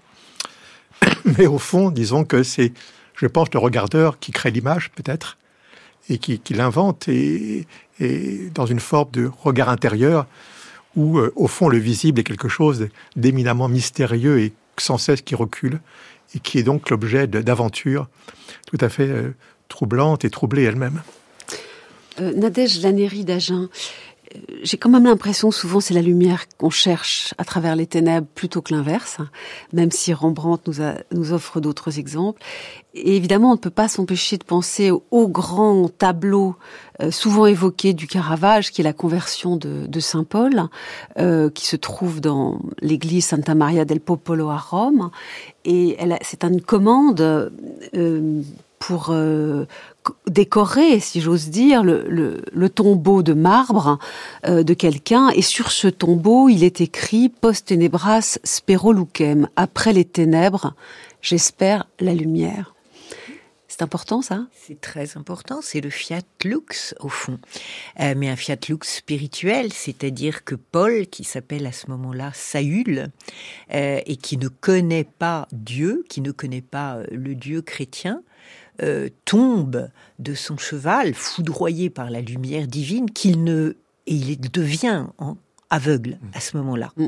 Mais au fond, disons que c'est, je pense, le regardeur qui crée l'image, peut-être, et qui, l'invente, et, dans une forme de regard intérieur, où, euh, au fond, le visible est quelque chose d'éminemment mystérieux et sans cesse qui recule, et qui est donc l'objet d'aventures tout à fait euh, troublantes et troublées elles-mêmes. Euh, Nadège Lanéry d'Agen, j'ai quand même l'impression souvent c'est la lumière qu'on cherche à travers les ténèbres plutôt que l'inverse, même si Rembrandt nous, offre d'autres exemples. Et évidemment, on ne peut pas s'empêcher de penser au, grand tableau euh, souvent évoqué du Caravage, qui est la conversion de, Saint Paul, euh, qui se trouve dans l'église Santa Maria del Popolo à Rome. Et c'est une commande euh, pour décorer, si j'ose dire, le, tombeau de marbre euh, de quelqu'un. Et sur ce tombeau, il est écrit Post tenebras spero lucem. Après les ténèbres, j'espère la lumière. C'est important ça? C'est très important, c'est le fiat lux au fond. Euh, mais un fiat lux spirituel, c'est-à-dire que Paul, qui s'appelle à ce moment-là Saül, euh, et qui ne connaît pas Dieu, qui ne connaît pas le Dieu chrétien, euh, tombe de son cheval, foudroyé par la lumière divine, qu'il ne et il devient aveugle mm. à ce moment-là. Mm.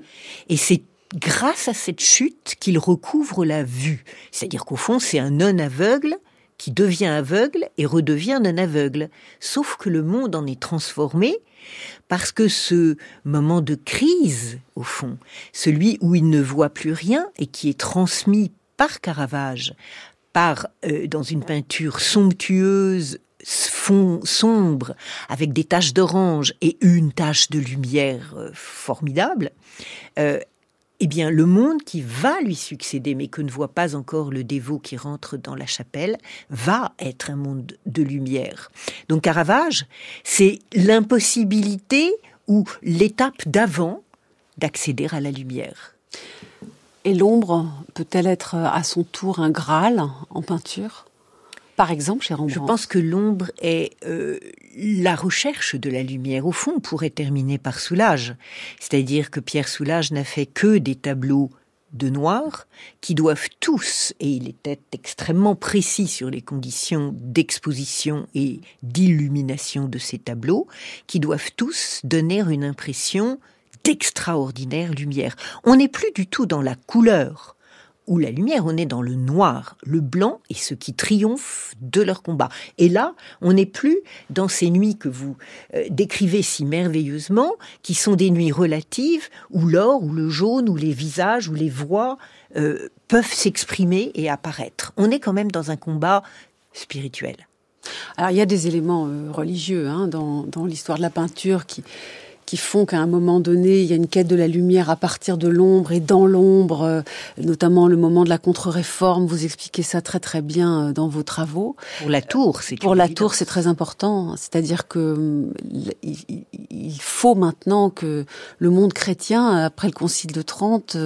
Et c'est grâce à cette chute qu'il recouvre la vue. C'est-à-dire qu'au fond, c'est un non-aveugle qui devient aveugle et redevient non-aveugle. Sauf que le monde en est transformé parce que ce moment de crise, au fond, celui où il ne voit plus rien et qui est transmis par Caravage par euh, dans une peinture somptueuse, fond sombre, avec des taches d'orange et une tache de lumière euh, formidable, euh, eh bien, le monde qui va lui succéder, mais que ne voit pas encore le dévot qui rentre dans la chapelle, va être un monde de lumière. Donc Caravage, c'est l'impossibilité ou l'étape d'avant d'accéder à la lumière. Et l'ombre peut-elle être à son tour un Graal en peinture? Par exemple, chez Rembrandt Je pense que l'ombre est euh, la recherche de la lumière. Au fond, on pourrait terminer par Soulage. C'est-à-dire que Pierre Soulage n'a fait que des tableaux de noir qui doivent tous, et il était extrêmement précis sur les conditions d'exposition et d'illumination de ces tableaux, qui doivent tous donner une impression d'extraordinaire lumière. On n'est plus du tout dans la couleur ou la lumière, on est dans le noir, le blanc et ce qui triomphe de leur combat. Et là, on n'est plus dans ces nuits que vous euh, décrivez si merveilleusement, qui sont des nuits relatives, où l'or, ou le jaune, ou les visages, ou les voix euh, peuvent s'exprimer et apparaître. On est quand même dans un combat spirituel. Alors il y a des éléments euh, religieux hein, dans, dans l'histoire de la peinture qui qui font qu'à un moment donné, il y a une quête de la lumière à partir de l'ombre et dans l'ombre, euh, notamment le moment de la contre-réforme. Vous expliquez ça très très bien euh, dans vos travaux. Pour la tour, c'est pour la tour, c'est très important. C'est-à-dire que il faut maintenant que le monde chrétien, après le Concile de Trente,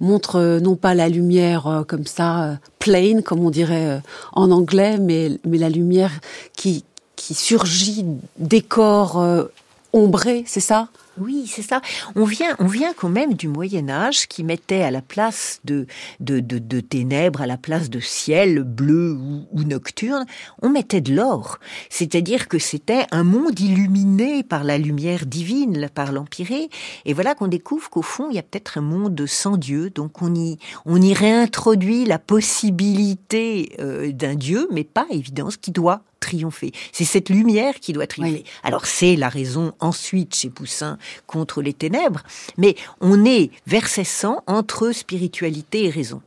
montre non pas la lumière comme ça plain, comme on dirait en anglais, mais mais la lumière qui qui surgit des corps ombrés, c'est ça? Oui, c'est ça. On vient, on vient quand même du Moyen Âge qui mettait à la place de, de, de, ténèbres, à la place de ciel bleu ou, nocturne, on mettait de l'or. C'est-à-dire que c'était un monde illuminé par la lumière divine, par l'Empyrée. Et voilà qu'on découvre qu'au fond, il y a peut-être un monde sans Dieu. Donc on y, on y réintroduit la possibilité euh, d'un Dieu, mais pas évidence qui doit triompher. C'est cette lumière qui doit triompher. Alors c'est la raison ensuite chez Poussin contre les ténèbres, mais on est sans entre spiritualité et raison.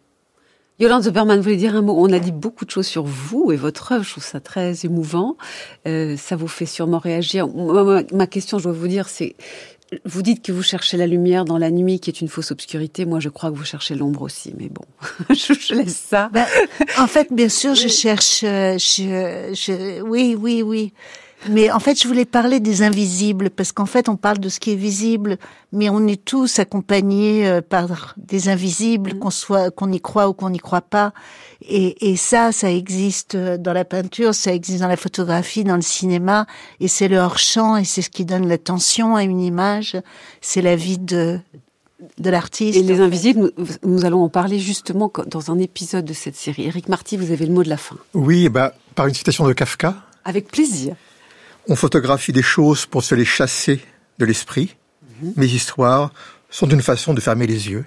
Yolande Zuberman, vous voulez dire un mot? On a dit beaucoup de choses sur vous et votre œuvre. Je trouve ça très émouvant. Euh, ça vous fait sûrement réagir. ma question, je dois vous dire, c'est vous dites que vous cherchez la lumière dans la nuit, qui est une fausse obscurité. Moi, je crois que vous cherchez l'ombre aussi, mais bon, je, laisse ça. Ben, en fait, bien sûr, je cherche. Euh, je, je, oui, oui, oui. Mais en fait, je voulais parler des invisibles parce qu'en fait, on parle de ce qui est visible, mais on est tous accompagnés euh, par des invisibles, mm. qu'on soit, qu'on y croit ou qu'on n'y croit pas. Et, et, ça, ça existe dans la peinture, ça existe dans la photographie, dans le cinéma, et c'est le hors-champ, et c'est ce qui donne l'attention à une image. C'est la vie de de l'artiste. Et les invisibles, nous, allons en parler justement dans un épisode de cette série. Eric Marty, vous avez le mot de la fin. Oui, bah, par une citation de Kafka. Avec plaisir. On photographie des choses pour se les chasser de l'esprit. Mhm. Mes histoires sont une façon de fermer les yeux.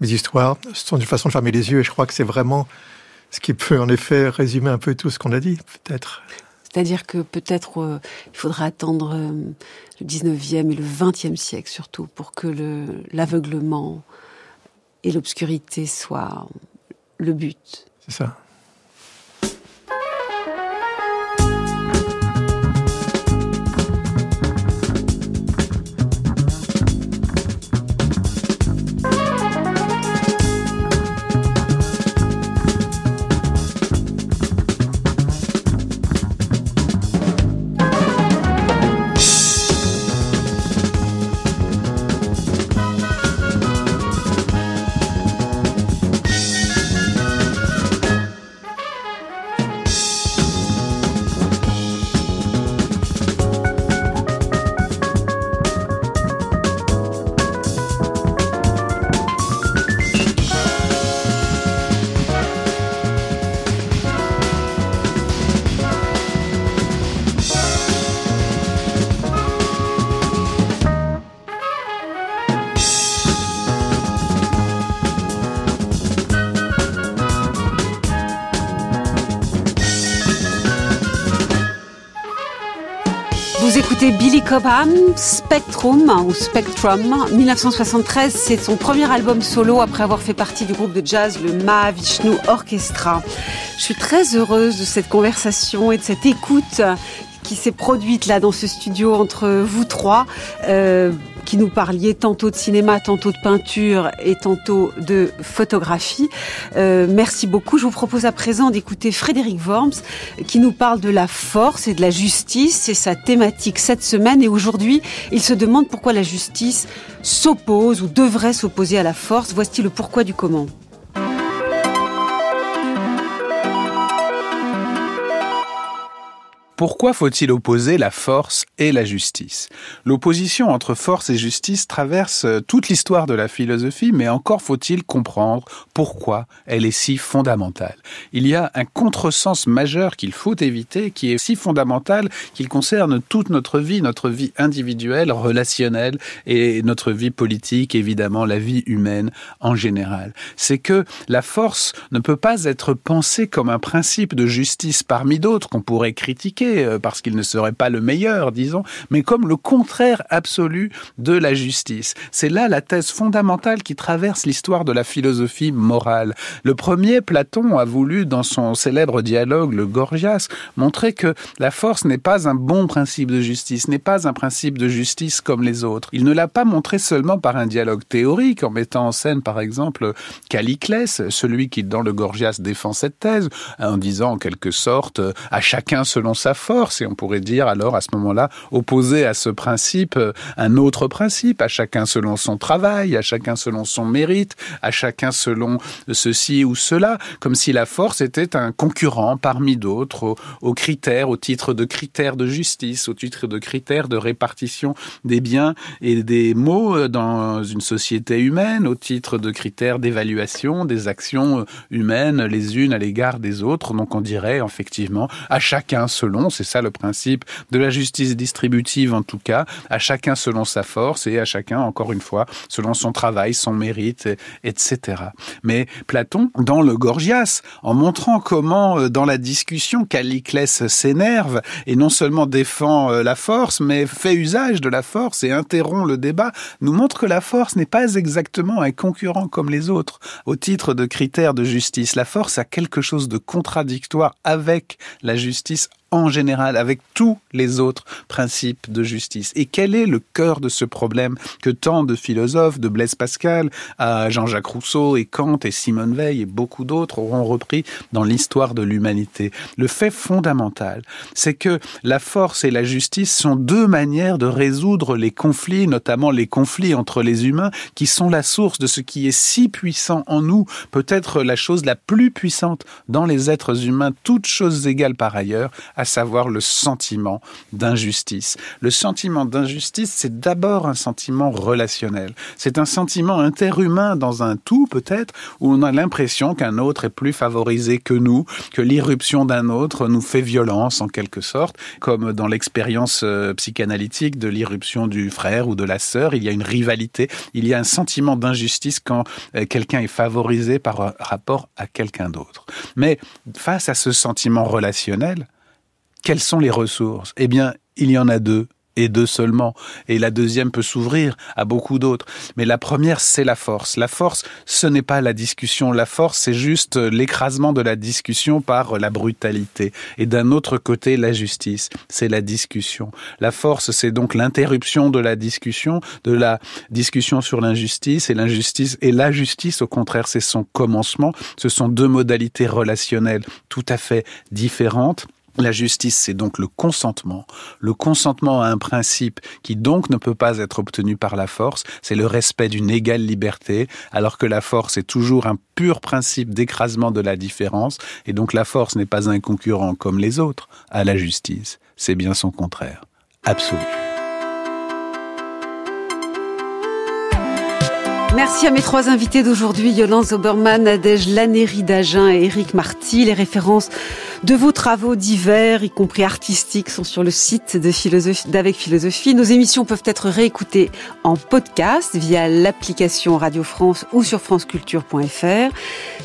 Mes histoires sont une façon de fermer les yeux et je crois que c'est vraiment ce qui peut en effet résumer un peu tout ce qu'on a dit, peut-être. C'est-à-dire que peut-être euh, il faudra attendre euh, le 19e et le 20e siècle surtout pour que l'aveuglement et l'obscurité soient le but. C'est ça. Spectrum ou Spectrum, 1973, c'est son premier album solo après avoir fait partie du groupe de jazz le Mahavishnu Orchestra. Je suis très heureuse de cette conversation et de cette écoute qui s'est produite là dans ce studio entre vous trois. Euh, qui nous parliez tantôt de cinéma, tantôt de peinture et tantôt de photographie. Euh, merci beaucoup. Je vous propose à présent d'écouter Frédéric Worms qui nous parle de la force et de la justice. C'est sa thématique cette semaine et aujourd'hui, il se demande pourquoi la justice s'oppose ou devrait s'opposer à la force. Voici le pourquoi du comment. Pourquoi faut-il opposer la force et la justice? L'opposition entre force et justice traverse euh, toute l'histoire de la philosophie, mais encore faut-il comprendre pourquoi elle est si fondamentale. Il y a un contresens majeur qu'il faut éviter, qui est si fondamental qu'il concerne toute notre vie, notre vie individuelle, relationnelle et notre vie politique, évidemment la vie humaine en général. C'est que la force ne peut pas être pensée comme un principe de justice parmi d'autres qu'on pourrait critiquer euh, parce qu'il ne serait pas le meilleur, disons, mais comme le contraire absolu de la justice. C'est là la thèse fondamentale qui traverse l'histoire de la philosophie morale. Le premier, Platon, a voulu, dans son célèbre dialogue, le Gorgias, montrer que la force n'est pas un bon principe de justice, n'est pas un principe de justice comme les autres. Il ne l'a pas montré seulement par un dialogue théorique, en mettant en scène, par exemple, Caliclès, celui qui, dans le Gorgias, défend cette thèse, en disant en quelque sorte à chacun selon sa force, et on pourrait dire alors à ce moment-là, opposer à ce principe un autre principe, à chacun selon son travail, à chacun selon son mérite, à chacun selon ceci ou cela, comme si la force était un concurrent parmi d'autres aux, critères, au titre de critères de justice, au titre de critères de répartition des biens et des maux dans une société humaine, au titre de critères d'évaluation des actions humaines les unes à l'égard des autres. Donc on dirait effectivement à chacun selon, c'est ça le principe de la justice distributive en tout cas, à chacun selon sa force et à chacun encore une fois selon son travail, son mérite, etc. Mais Platon, dans le Gorgias, en montrant comment euh, dans la discussion Caliclès s'énerve et non seulement défend euh, la force, mais fait usage de la force et interrompt le débat, nous montre que la force n'est pas exactement un concurrent comme les autres au titre de critères de justice. La force a quelque chose de contradictoire avec la justice en général avec tous les autres principes de justice. Et quel est le cœur de ce problème que tant de philosophes, de Blaise Pascal à Jean-Jacques Rousseau et Kant et Simone Veil et beaucoup d'autres auront repris dans l'histoire de l'humanité? Le fait fondamental, c'est que la force et la justice sont deux manières de résoudre les conflits, notamment les conflits entre les humains, qui sont la source de ce qui est si puissant en nous, peut-être la chose la plus puissante dans les êtres humains, toutes choses égales par ailleurs, savoir le sentiment d'injustice. Le sentiment d'injustice, c'est d'abord un sentiment relationnel. C'est un sentiment interhumain dans un tout, peut-être, où on a l'impression qu'un autre est plus favorisé que nous, que l'irruption d'un autre nous fait violence, en quelque sorte, comme dans l'expérience euh, psychanalytique de l'irruption du frère ou de la sœur, il y a une rivalité, il y a un sentiment d'injustice quand euh, quelqu'un est favorisé par rapport à quelqu'un d'autre. Mais face à ce sentiment relationnel, quelles sont les ressources? Eh bien, il y en a deux et deux seulement. Et la deuxième peut s'ouvrir à beaucoup d'autres. Mais la première, c'est la force. La force, ce n'est pas la discussion. La force, c'est juste l'écrasement de la discussion par la brutalité. Et d'un autre côté, la justice, c'est la discussion. La force, c'est donc l'interruption de la discussion, de la discussion sur l'injustice. Et l'injustice, et la justice, au contraire, c'est son commencement. Ce sont deux modalités relationnelles tout à fait différentes. La justice, c'est donc le consentement. Le consentement à un principe qui donc ne peut pas être obtenu par la force, c'est le respect d'une égale liberté, alors que la force est toujours un pur principe d'écrasement de la différence, et donc la force n'est pas un concurrent comme les autres à la justice, c'est bien son contraire, absolu. Merci à mes trois invités d'aujourd'hui, Yolande Zoberman, Nadège Lanéry d'Agen et Eric Marty. Les références de vos travaux divers, y compris artistiques, sont sur le site de d'Avec Philosophie. Nos émissions peuvent être réécoutées en podcast via l'application Radio France ou sur franceculture.fr.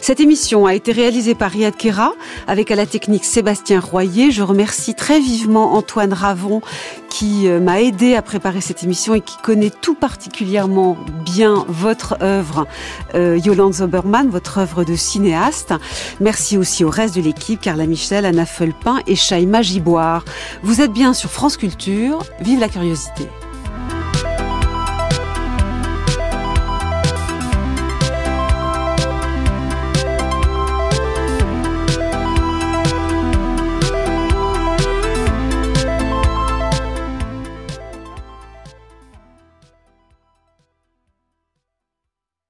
Cette émission a été réalisée par Riyad Kera avec à la technique Sébastien Royer. Je remercie très vivement Antoine Ravon qui euh, m'a aidé à préparer cette émission et qui connaît tout particulièrement bien votre œuvre, euh, Yolande Zoberman, votre œuvre de cinéaste. Merci aussi au reste de l'équipe, Carla Michel, Anna Felpin et Shaima Giboire. Vous êtes bien sur France Culture. Vive la curiosité.